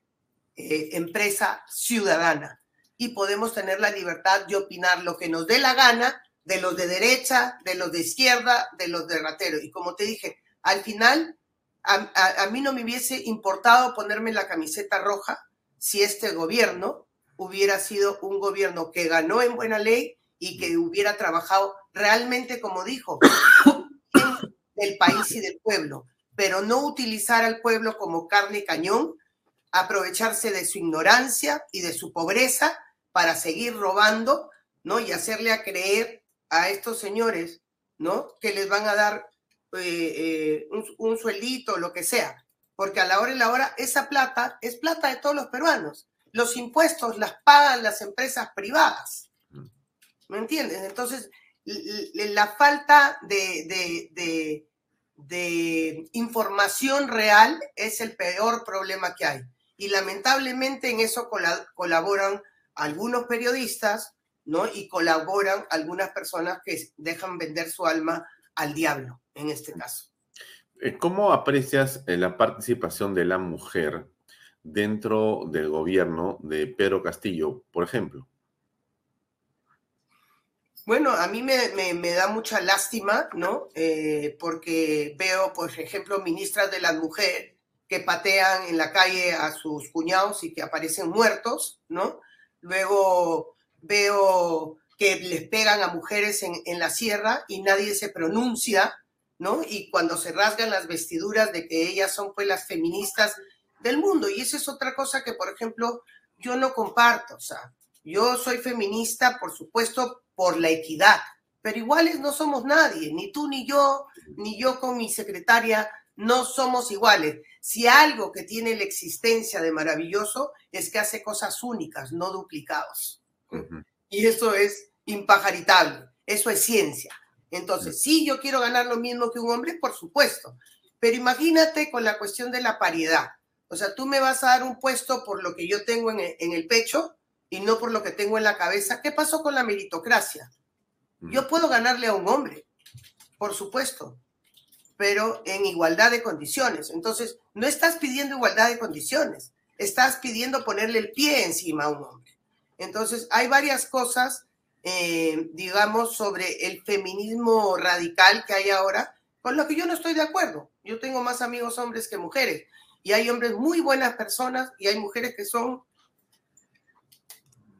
eh, empresa ciudadana y podemos tener la libertad de opinar lo que nos dé la gana de los de derecha, de los de izquierda, de los de ratero. Y como te dije, al final, a, a mí no me hubiese importado ponerme la camiseta roja si este gobierno hubiera sido un gobierno que ganó en buena ley y que hubiera trabajado realmente, como dijo, del país y del pueblo, pero no utilizar al pueblo como carne cañón, aprovecharse de su ignorancia y de su pobreza para seguir robando, ¿no? Y hacerle a creer a estos señores, ¿no? Que les van a dar eh, eh, un, un sueldito, lo que sea, porque a la hora y la hora esa plata es plata de todos los peruanos. Los impuestos las pagan las empresas privadas. ¿Me entiendes? Entonces, la falta de, de, información real es el peor problema que hay. Y lamentablemente en eso colaboran algunos periodistas, ¿no? Y colaboran algunas personas que dejan vender su alma al diablo, en este caso. Eh, ¿Cómo aprecias eh, la participación de la mujer dentro del gobierno de Pedro Castillo, por ejemplo? Bueno, a mí me, da mucha lástima, ¿no? Eh, porque veo, por ejemplo, ministras de las mujeres que patean en la calle a sus cuñados y que aparecen muertos, ¿no? Luego veo que les pegan a mujeres en, en la sierra y nadie se pronuncia, ¿no? Y cuando se rasgan las vestiduras de que ellas son pues las feministas del mundo. Y esa es otra cosa que, por ejemplo, yo no comparto. O sea, yo soy feminista, por supuesto, por la equidad, pero iguales no somos nadie, ni tú ni yo, ni yo con mi secretaria, no somos iguales. Si algo que tiene la existencia de maravilloso es que hace cosas únicas, no duplicados. Y eso es impajaritable, eso es ciencia. Entonces, sí, yo quiero ganar lo mismo que un hombre, por supuesto, pero imagínate con la cuestión de la paridad. O sea, tú me vas a dar un puesto por lo que yo tengo en el pecho, y no por lo que tengo en la cabeza. ¿Qué pasó con la meritocracia? Yo puedo ganarle a un hombre, por supuesto, pero en igualdad de condiciones. Entonces, no estás pidiendo igualdad de condiciones, estás pidiendo ponerle el pie encima a un hombre. Entonces, hay varias cosas, eh, digamos, sobre el feminismo radical que hay ahora, con lo que yo no estoy de acuerdo. Yo tengo más amigos hombres que mujeres, y hay hombres muy buenas personas y hay mujeres que son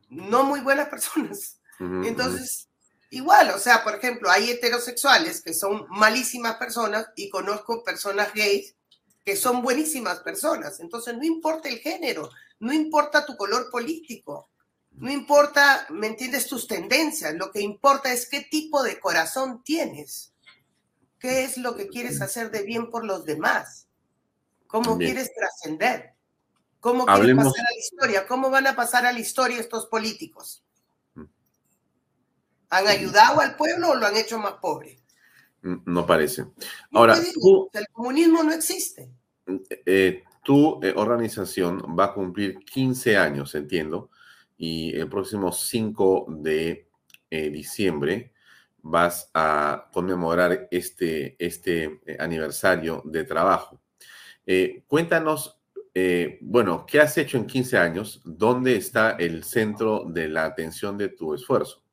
no muy buenas personas. Entonces, igual, o sea, por ejemplo, hay heterosexuales que son malísimas personas y conozco personas gays que son buenísimas personas. Entonces, no importa el género, no importa tu color político, no importa, ¿me entiendes?, tus tendencias. Lo que importa es qué tipo de corazón tienes, qué es lo que quieres hacer de bien por los demás, cómo quieres trascender. ¿Cómo quieren pasar a la historia? ¿Cómo van a pasar a la historia estos políticos? ¿Han ayudado al pueblo o lo han hecho más pobre? Mm, no parece. Ahora, el comunismo no existe. Eh, tu eh, organización va a cumplir 15 años, entiendo, y el próximo 5 de eh, diciembre vas a conmemorar este, este aniversario de trabajo. cuéntanos eh, bueno, ¿qué has hecho en 15 años? ¿Dónde está el centro de la atención de tu esfuerzo?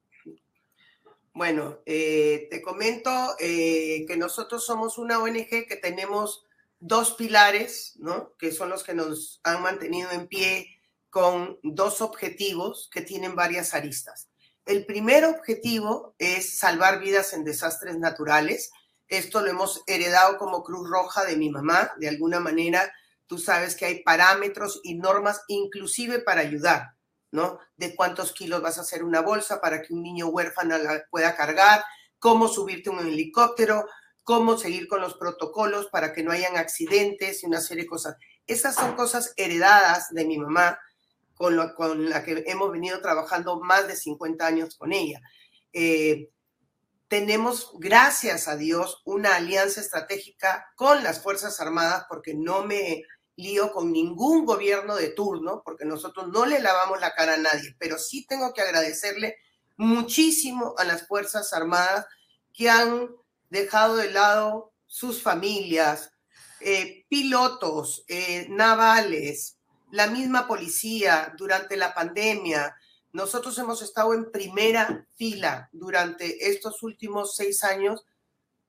Bueno, eh, te comento eh, que nosotros somos una ONG que tenemos dos pilares, ¿no? Que son los que nos han mantenido en pie con dos objetivos que tienen varias aristas. El primer objetivo es salvar vidas en desastres naturales. Esto lo hemos heredado como Cruz Roja de mi mamá, de alguna manera Tú sabes que hay parámetros y normas inclusive para ayudar. ¿no? De cuántos kilos vas a hacer una bolsa para que un niño huérfano la pueda cargar, cómo subirte un helicóptero, cómo seguir con los protocolos para que no hayan accidentes y una serie de cosas. Esas son cosas heredadas de mi mamá, con, la que hemos venido trabajando más de 50 años con ella. Eh, tenemos, gracias a Dios, una alianza estratégica con las Fuerzas Armadas, porque no me lío con ningún gobierno de turno, porque nosotros no le lavamos la cara a nadie, pero sí tengo que agradecerle muchísimo a las Fuerzas Armadas que han dejado de lado sus familias, eh, pilotos, eh, navales, la misma policía durante la pandemia. Nosotros hemos estado en primera fila durante estos últimos seis años.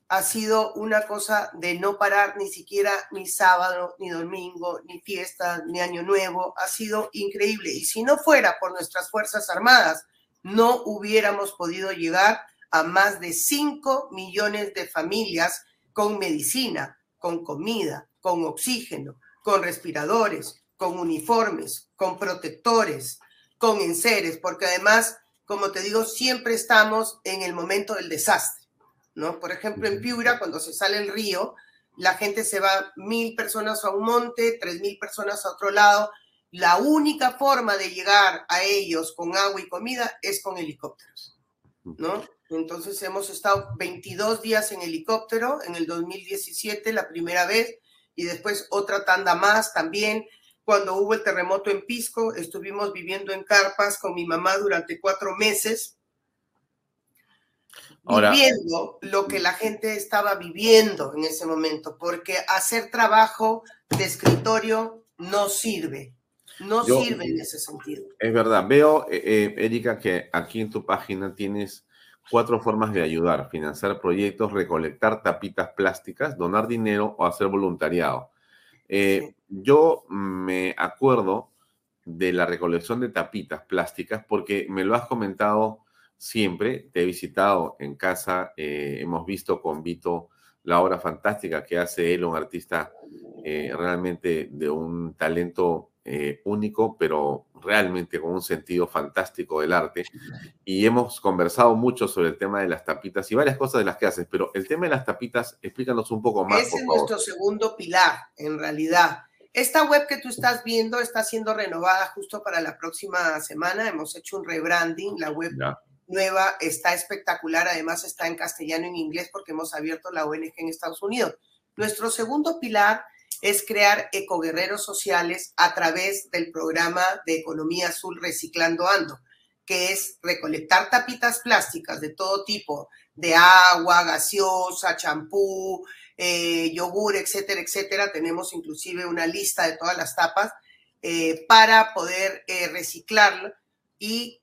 Ha sido una cosa de no parar ni siquiera ni sábado, ni domingo, ni fiesta, ni año nuevo. Ha sido increíble. Y si no fuera por nuestras Fuerzas Armadas, no hubiéramos podido llegar a más de 5 millones de familias con medicina, con comida, con oxígeno, con respiradores, con uniformes, con protectores, con enseres, porque además, como te digo, siempre estamos en el momento del desastre, ¿no? Por ejemplo, en Piura, cuando se sale el río, la gente se va mil personas a un monte, tres mil personas a otro lado. La única forma de llegar a ellos con agua y comida es con helicópteros, ¿no? Entonces hemos estado 22 días en helicóptero en el 2017, la primera vez, y después otra tanda más también. Cuando hubo el terremoto en Pisco, estuvimos viviendo en carpas con mi mamá durante cuatro meses, viviendo lo que la gente estaba viviendo en ese momento, porque hacer trabajo de escritorio no sirve. No sirve en ese sentido. Es verdad. Veo, eh, eh, Erika, que aquí en tu página tienes cuatro formas de ayudar, financiar proyectos, recolectar tapitas plásticas, donar dinero o hacer voluntariado. Eh, yo me acuerdo de la recolección de tapitas plásticas porque me lo has comentado siempre, te he visitado en casa, eh, hemos visto con Vito la obra fantástica que hace él, un artista eh, realmente de un talento eh, único, pero realmente con un sentido fantástico del arte. *laughs* Y hemos conversado mucho sobre el tema de las tapitas y varias cosas de las que haces, pero el tema de las tapitas, explícanos un poco más. Ese es nuestro segundo pilar, en realidad. Esta web que tú estás viendo está siendo renovada justo para la próxima semana. Hemos hecho un rebranding. La web nueva está espectacular. Además, está en castellano y en inglés porque hemos abierto la ONG en Estados Unidos. Nuestro segundo pilar es crear ecoguerreros sociales a través del programa de economía azul Reciclando Ando, que es recolectar tapitas plásticas de todo tipo, de agua, gaseosa, champú, eh, yogur, etcétera, etcétera. Tenemos inclusive una lista de todas las tapas eh, para poder eh, reciclarlo y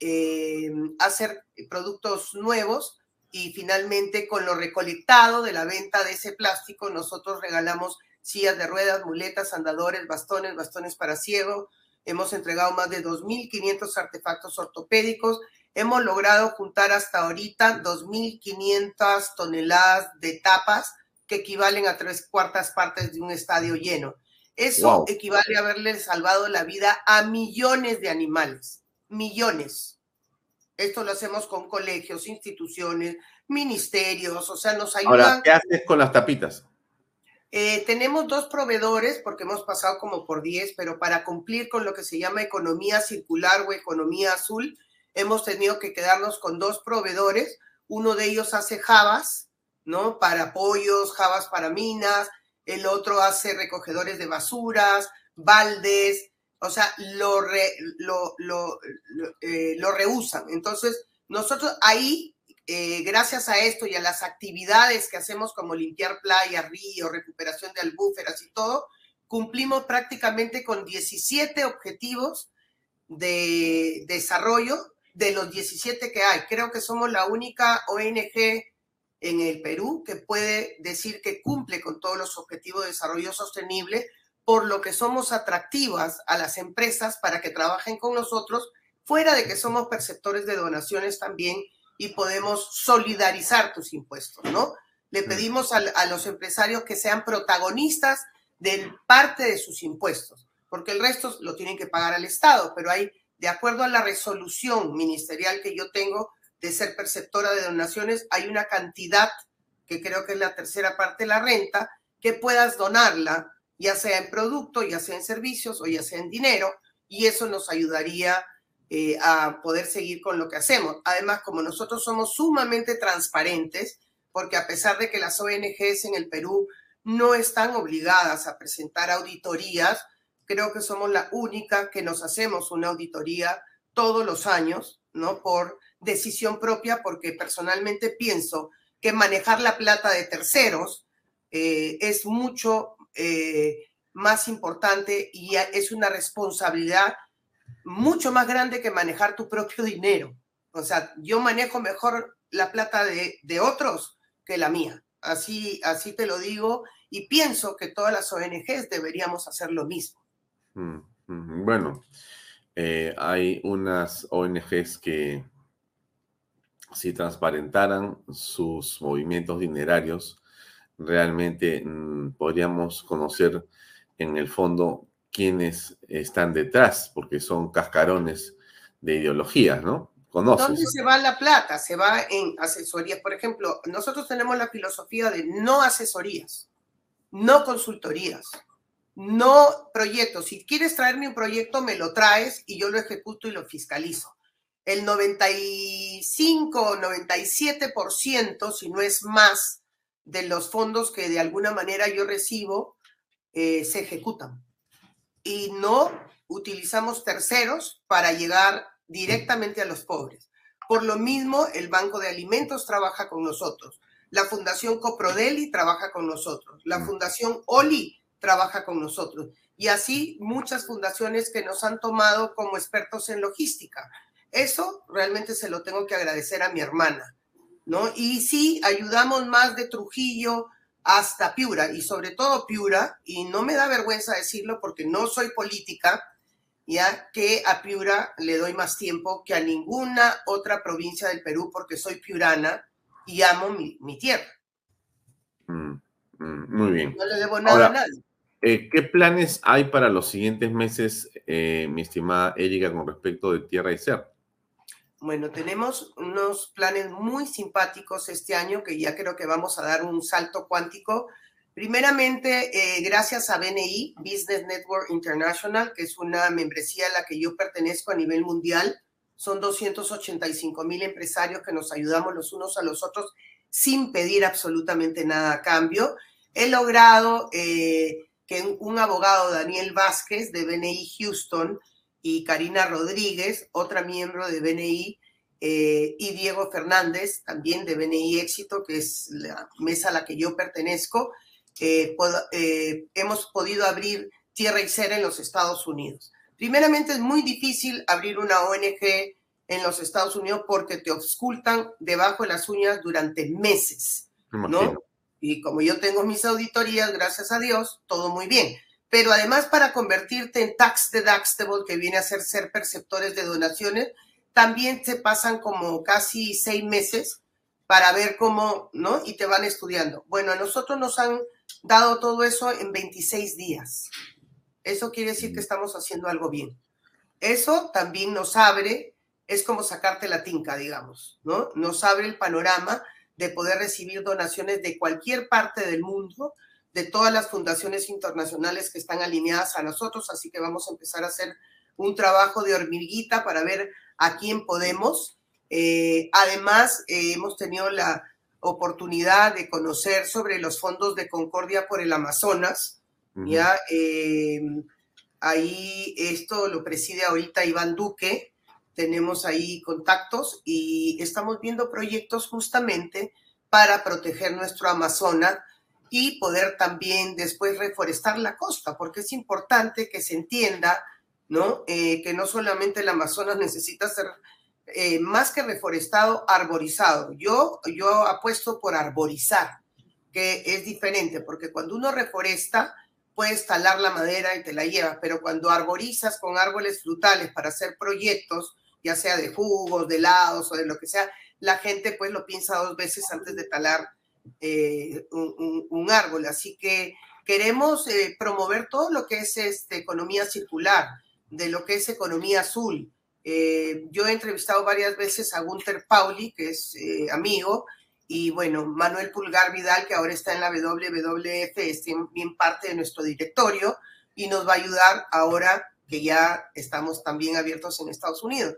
hacer productos nuevos. Y finalmente, con lo recolectado de la venta de ese plástico, nosotros regalamos sillas de ruedas, muletas, andadores, bastones, bastones para ciego. Hemos entregado más de 2.500 artefactos ortopédicos. Hemos logrado juntar hasta ahorita 2.500 toneladas de tapas que equivalen a tres cuartas partes de un estadio lleno. Eso equivale a haberle salvado la vida a millones de animales, millones. Esto lo hacemos con colegios, instituciones, ministerios, o sea, nos ayudan. Ahora, ¿qué haces con las tapitas? Eh, tenemos dos proveedores, porque hemos pasado como por 10, pero para cumplir con lo que se llama economía circular o economía azul, hemos tenido que quedarnos con dos proveedores. Uno de ellos hace jabas, ¿no? Para pollos, jabas para minas. El otro hace recogedores de basuras, baldes, o sea, lo, lo, lo, eh, lo reusan. Entonces, nosotros ahí eh, gracias a esto y a las actividades que hacemos como limpiar playas, ríos, recuperación de albúferas y todo, cumplimos prácticamente con 17 objetivos de desarrollo de los 17 que hay. Creo que somos la única ONG en el Perú que puede decir que cumple con todos los objetivos de desarrollo sostenible, por lo que somos atractivas a las empresas para que trabajen con nosotros, fuera de que somos perceptores de donaciones también y podemos solidarizar tus impuestos, ¿no? Le pedimos a, los empresarios que sean protagonistas de parte de sus impuestos, porque el resto lo tienen que pagar al Estado, pero hay de acuerdo a la resolución ministerial que yo tengo de ser perceptora de donaciones, hay una cantidad, que creo que es la tercera parte de la renta, que puedas donarla, ya sea en producto, ya sea en servicios o ya sea en dinero, y eso nos ayudaría eh, a poder seguir con lo que hacemos. Además, como nosotros somos sumamente transparentes, porque a pesar de que las ONGs en el Perú no están obligadas a presentar auditorías, creo que somos la única que nos hacemos una auditoría todos los años, ¿no? Por decisión propia, porque personalmente pienso que manejar la plata de terceros eh, es mucho eh, más importante y es una responsabilidad mucho más grande que manejar tu propio dinero. O sea, yo manejo mejor la plata de, de otros que la mía. Así, así te lo digo y pienso que todas las ONGs deberíamos hacer lo mismo. Mm, mm, bueno, eh, hay unas ONGs que si transparentaran sus movimientos dinerarios, realmente mm, podríamos conocer en el fondo quiénes están detrás, porque son cascarones de ideologías, ¿no? ¿Dónde se va la plata? Se va en asesorías. Por ejemplo, nosotros tenemos la filosofía de no asesorías, no consultorías, no proyectos. Si quieres traerme un proyecto, me lo traes y yo lo ejecuto y lo fiscalizo. El 95 o 97%, si no es más, de los fondos que de alguna manera yo recibo, eh, se ejecutan. Y no utilizamos terceros para llegar directamente a los pobres. Por lo mismo, el Banco de Alimentos trabaja con nosotros. La Fundación Coprodeli trabaja con nosotros. La mm. Fundación Oli trabaja con nosotros. Y así muchas fundaciones que nos han tomado como expertos en logística. Eso realmente se lo tengo que agradecer a mi hermana, ¿no? Y sí, ayudamos más de Trujillo hasta Piura, y sobre todo Piura, y no me da vergüenza decirlo porque no soy política, ya que a Piura le doy más tiempo que a ninguna otra provincia del Perú porque soy piurana y amo mi, tierra. Mm, mm, muy bien. No le debo nada a nadie. Eh, ¿Qué planes hay para los siguientes meses, eh, mi estimada Erika, con respecto de Tierra y Ser? Bueno, tenemos unos planes muy simpáticos este año que ya creo que vamos a dar un salto cuántico Primeramente, eh, gracias a BNI, Business Network International, que es una membresía a la que yo pertenezco a nivel mundial. Son 285 mil empresarios que nos ayudamos los unos a los otros sin pedir absolutamente nada a cambio. He logrado eh, que un abogado, Daniel Vázquez, de BNI Houston, y Karina Rodríguez, otra miembro de BNI, eh, y Diego Fernández, también de BNI Éxito, que es la mesa a la que yo pertenezco, eh, hemos podido abrir tierra y ser en los Estados Unidos. Primeramente es muy difícil abrir una ONG en los Estados Unidos porque te auscultan debajo de las uñas durante meses, ¿no? Y como yo tengo mis auditorías, gracias a Dios, todo muy bien. Pero además para convertirte en tax deductible, que viene a ser ser perceptores de donaciones, también te pasan como casi seis meses para ver cómo, ¿no? Y te van estudiando. Bueno, a nosotros nos han dado todo eso en 26 días. Eso quiere decir que estamos haciendo algo bien. Eso también nos abre, es como sacarte la tinca, digamos, ¿no? Nos abre el panorama de poder recibir donaciones de cualquier parte del mundo, de todas las fundaciones internacionales que están alineadas a nosotros, así que vamos a empezar a hacer un trabajo de hormiguita para ver a quién podemos. Eh, además, eh, hemos tenido la oportunidad de conocer sobre los fondos de Concordia por el Amazonas. Ya eh, ahí esto lo preside ahorita Iván Duque. Tenemos ahí contactos y estamos viendo proyectos justamente para proteger nuestro Amazonas y poder también después reforestar la costa, porque es importante que se entienda, ¿no? Eh, que no solamente el Amazonas necesita ser eh, más que reforestado, arborizado. Yo, yo apuesto por arborizar, que es diferente, porque cuando uno reforesta, puedes talar la madera y te la llevas, pero cuando arborizas con árboles frutales para hacer proyectos, ya sea de jugos, de helados o de lo que sea, la gente pues lo piensa dos veces antes de talar eh, un, árbol. Así que queremos eh, promover todo lo que es este, economía circular, de lo que es economía azul, Eh, yo he entrevistado varias veces a Gunter Pauli, que es amigo, y bueno, Manuel Pulgar Vidal, que ahora está en la WWF, es bien parte de nuestro directorio y nos va a ayudar ahora que ya estamos también abiertos en Estados Unidos.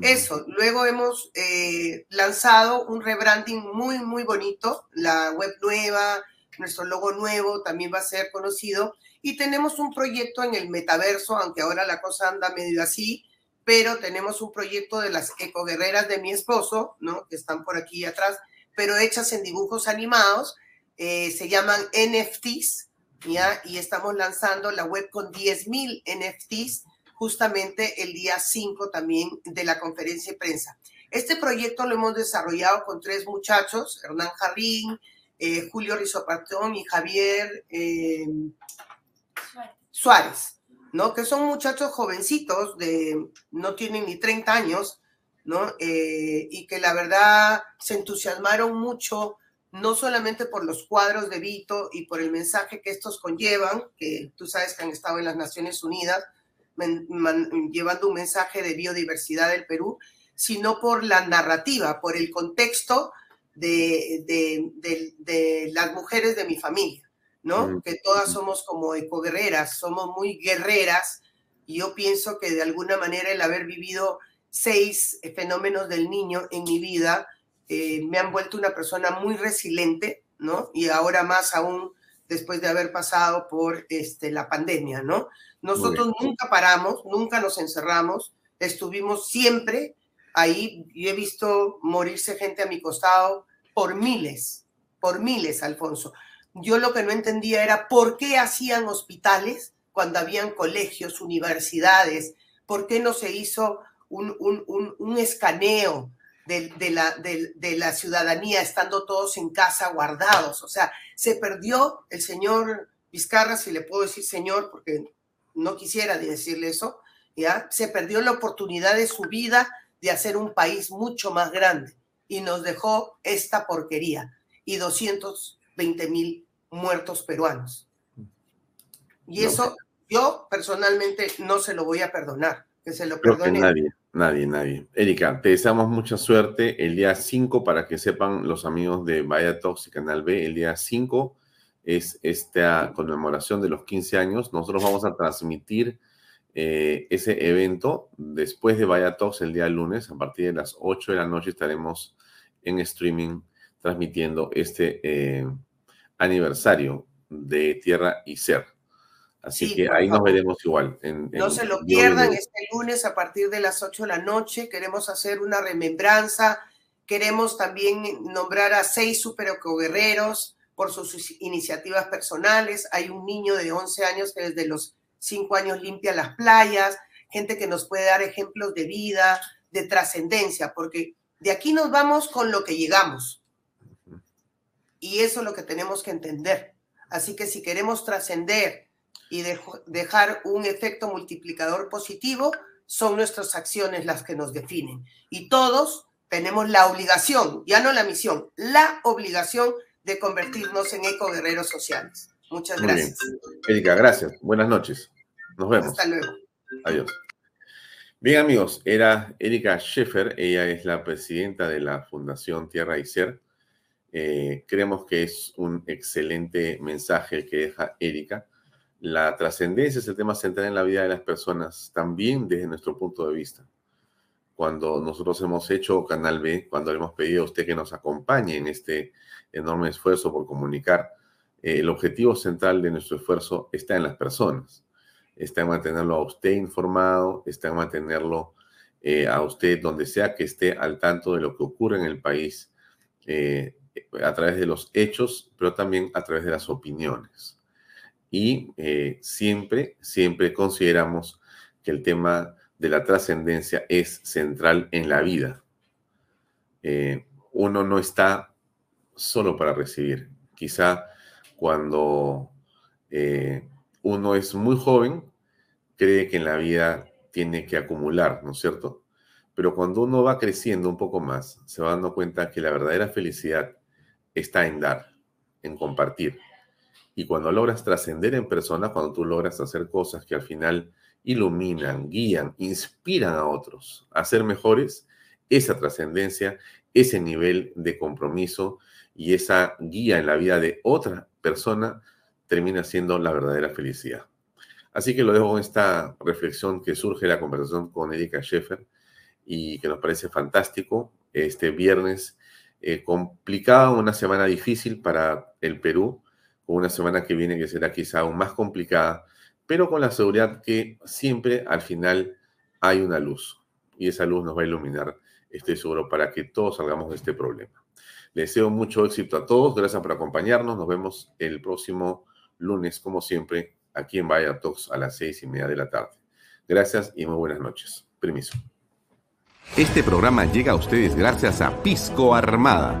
Eso, luego hemos eh, lanzado un rebranding muy, muy bonito, la web nueva, nuestro logo nuevo también va a ser conocido y tenemos un proyecto en el metaverso, aunque ahora la cosa anda medio así, pero tenemos un proyecto de las ecoguerreras de mi esposo, ¿no? Que están por aquí atrás, pero hechas en dibujos animados, eh, se llaman NFTs, ¿ya? Y estamos lanzando la web con 10.000 NFTs justamente el día 5 también de la conferencia de prensa. Este proyecto lo hemos desarrollado con tres muchachos, Hernán Jarrín, eh, Julio Rizopatón y Javier eh, Suárez, ¿no? Que son muchachos jovencitos, de, no tienen ni 30 años, ¿no? Eh, y que la verdad se entusiasmaron mucho, no solamente por los cuadros de Vito y por el mensaje que estos conllevan, que tú sabes que han estado en las Naciones Unidas, llevando un mensaje de biodiversidad del Perú, sino por la narrativa, por el contexto de, de, las mujeres de mi familia, ¿no? Que todas somos como ecoguerreras, somos muy guerreras, y yo pienso que de alguna manera el haber vivido seis fenómenos del niño en mi vida eh, me han vuelto una persona muy resiliente, ¿no? Y ahora más aún después de haber pasado por este, la pandemia, ¿no? Nosotros nunca paramos, nunca nos encerramos, estuvimos siempre ahí y he visto morirse gente a mi costado por miles, por miles, Alfonso. Yo lo que no entendía era por qué hacían hospitales cuando habían colegios, universidades, por qué no se hizo un, un, escaneo de, la, de, la ciudadanía estando todos en casa guardados. O sea, se perdió el señor Vizcarra, si le puedo decir señor, porque no quisiera decirle eso, ¿ya? Se perdió la oportunidad de su vida de hacer un país mucho más grande y nos dejó esta porquería y 220 mil muertos peruanos. Y eso yo personalmente no se lo voy a perdonar, que se lo perdone. nadie, nadie, nadie. Erika, te deseamos mucha suerte el día 5 para que sepan los amigos de Vaya Talks y Canal B, el día 5 es esta conmemoración de los 15 años. Nosotros vamos a transmitir eh, ese evento después de Vaya Talks el día lunes. A partir de las 8 de la noche estaremos en streaming transmitiendo este eh, aniversario de Tierra y Ser. Así que ahí nos veremos igual. no se lo pierdan este lunes a partir de las 8 de la noche. Queremos hacer una remembranza. Queremos también nombrar a seis super guerreros por sus iniciativas personales. Hay un niño de 11 años que desde los 5 años limpia las playas, gente que nos puede dar ejemplos de vida, de trascendencia, porque de aquí nos vamos con lo que llegamos. Y eso es lo que tenemos que entender. Así que si queremos trascender y dejar un efecto multiplicador positivo, son nuestras acciones las que nos definen. Y todos tenemos la obligación, ya no la misión, la obligación de convertirnos en eco-guerreros sociales. Muchas gracias. Erika, gracias. Buenas noches. Nos vemos. Hasta luego. Adiós. Bien, amigos, era Erika Scheffer, ella es la presidenta de la Fundación Tierra y Ser. Eh, creemos que es un excelente mensaje que deja Erika. La trascendencia es el tema central en la vida de las personas, también desde nuestro punto de vista. Cuando nosotros hemos hecho Canal B, cuando le hemos pedido a usted que nos acompañe en este enorme esfuerzo por comunicar. Eh, el objetivo central de nuestro esfuerzo está en las personas, está en mantenerlo a usted informado, está en mantenerlo eh, a usted donde sea que esté al tanto de lo que ocurre en el país eh, a través de los hechos, pero también a través de las opiniones. Y siempre, siempre consideramos que el tema de la trascendencia es central en la vida. uno no está solo para recibir. Quizá cuando eh, uno es muy joven, cree que en la vida tiene que acumular, ¿no es cierto? Pero cuando uno va creciendo un poco más, se va dando cuenta que la verdadera felicidad está en dar, en compartir. Y cuando logras trascender en persona, cuando tú logras hacer cosas que al final iluminan, guían, inspiran a otros a ser mejores, esa trascendencia, ese nivel de compromiso y esa guía en la vida de otra persona termina siendo la verdadera felicidad. Así que lo dejo con esta reflexión que surge de la conversación con Erika Schaeffer y que nos parece fantástico. Este viernes eh, complicada, una semana difícil para el Perú, con una semana que viene que será quizá aún más complicada, pero con la seguridad que siempre al final hay una luz y esa luz nos va a iluminar, estoy seguro, para que todos salgamos de este problema. Les deseo mucho éxito a todos, gracias por acompañarnos, nos vemos el próximo lunes, como siempre, aquí en Vaya Talks a las seis y media de la tarde. Gracias y muy buenas noches. Permiso. Este programa llega a ustedes gracias a Pisco Armada.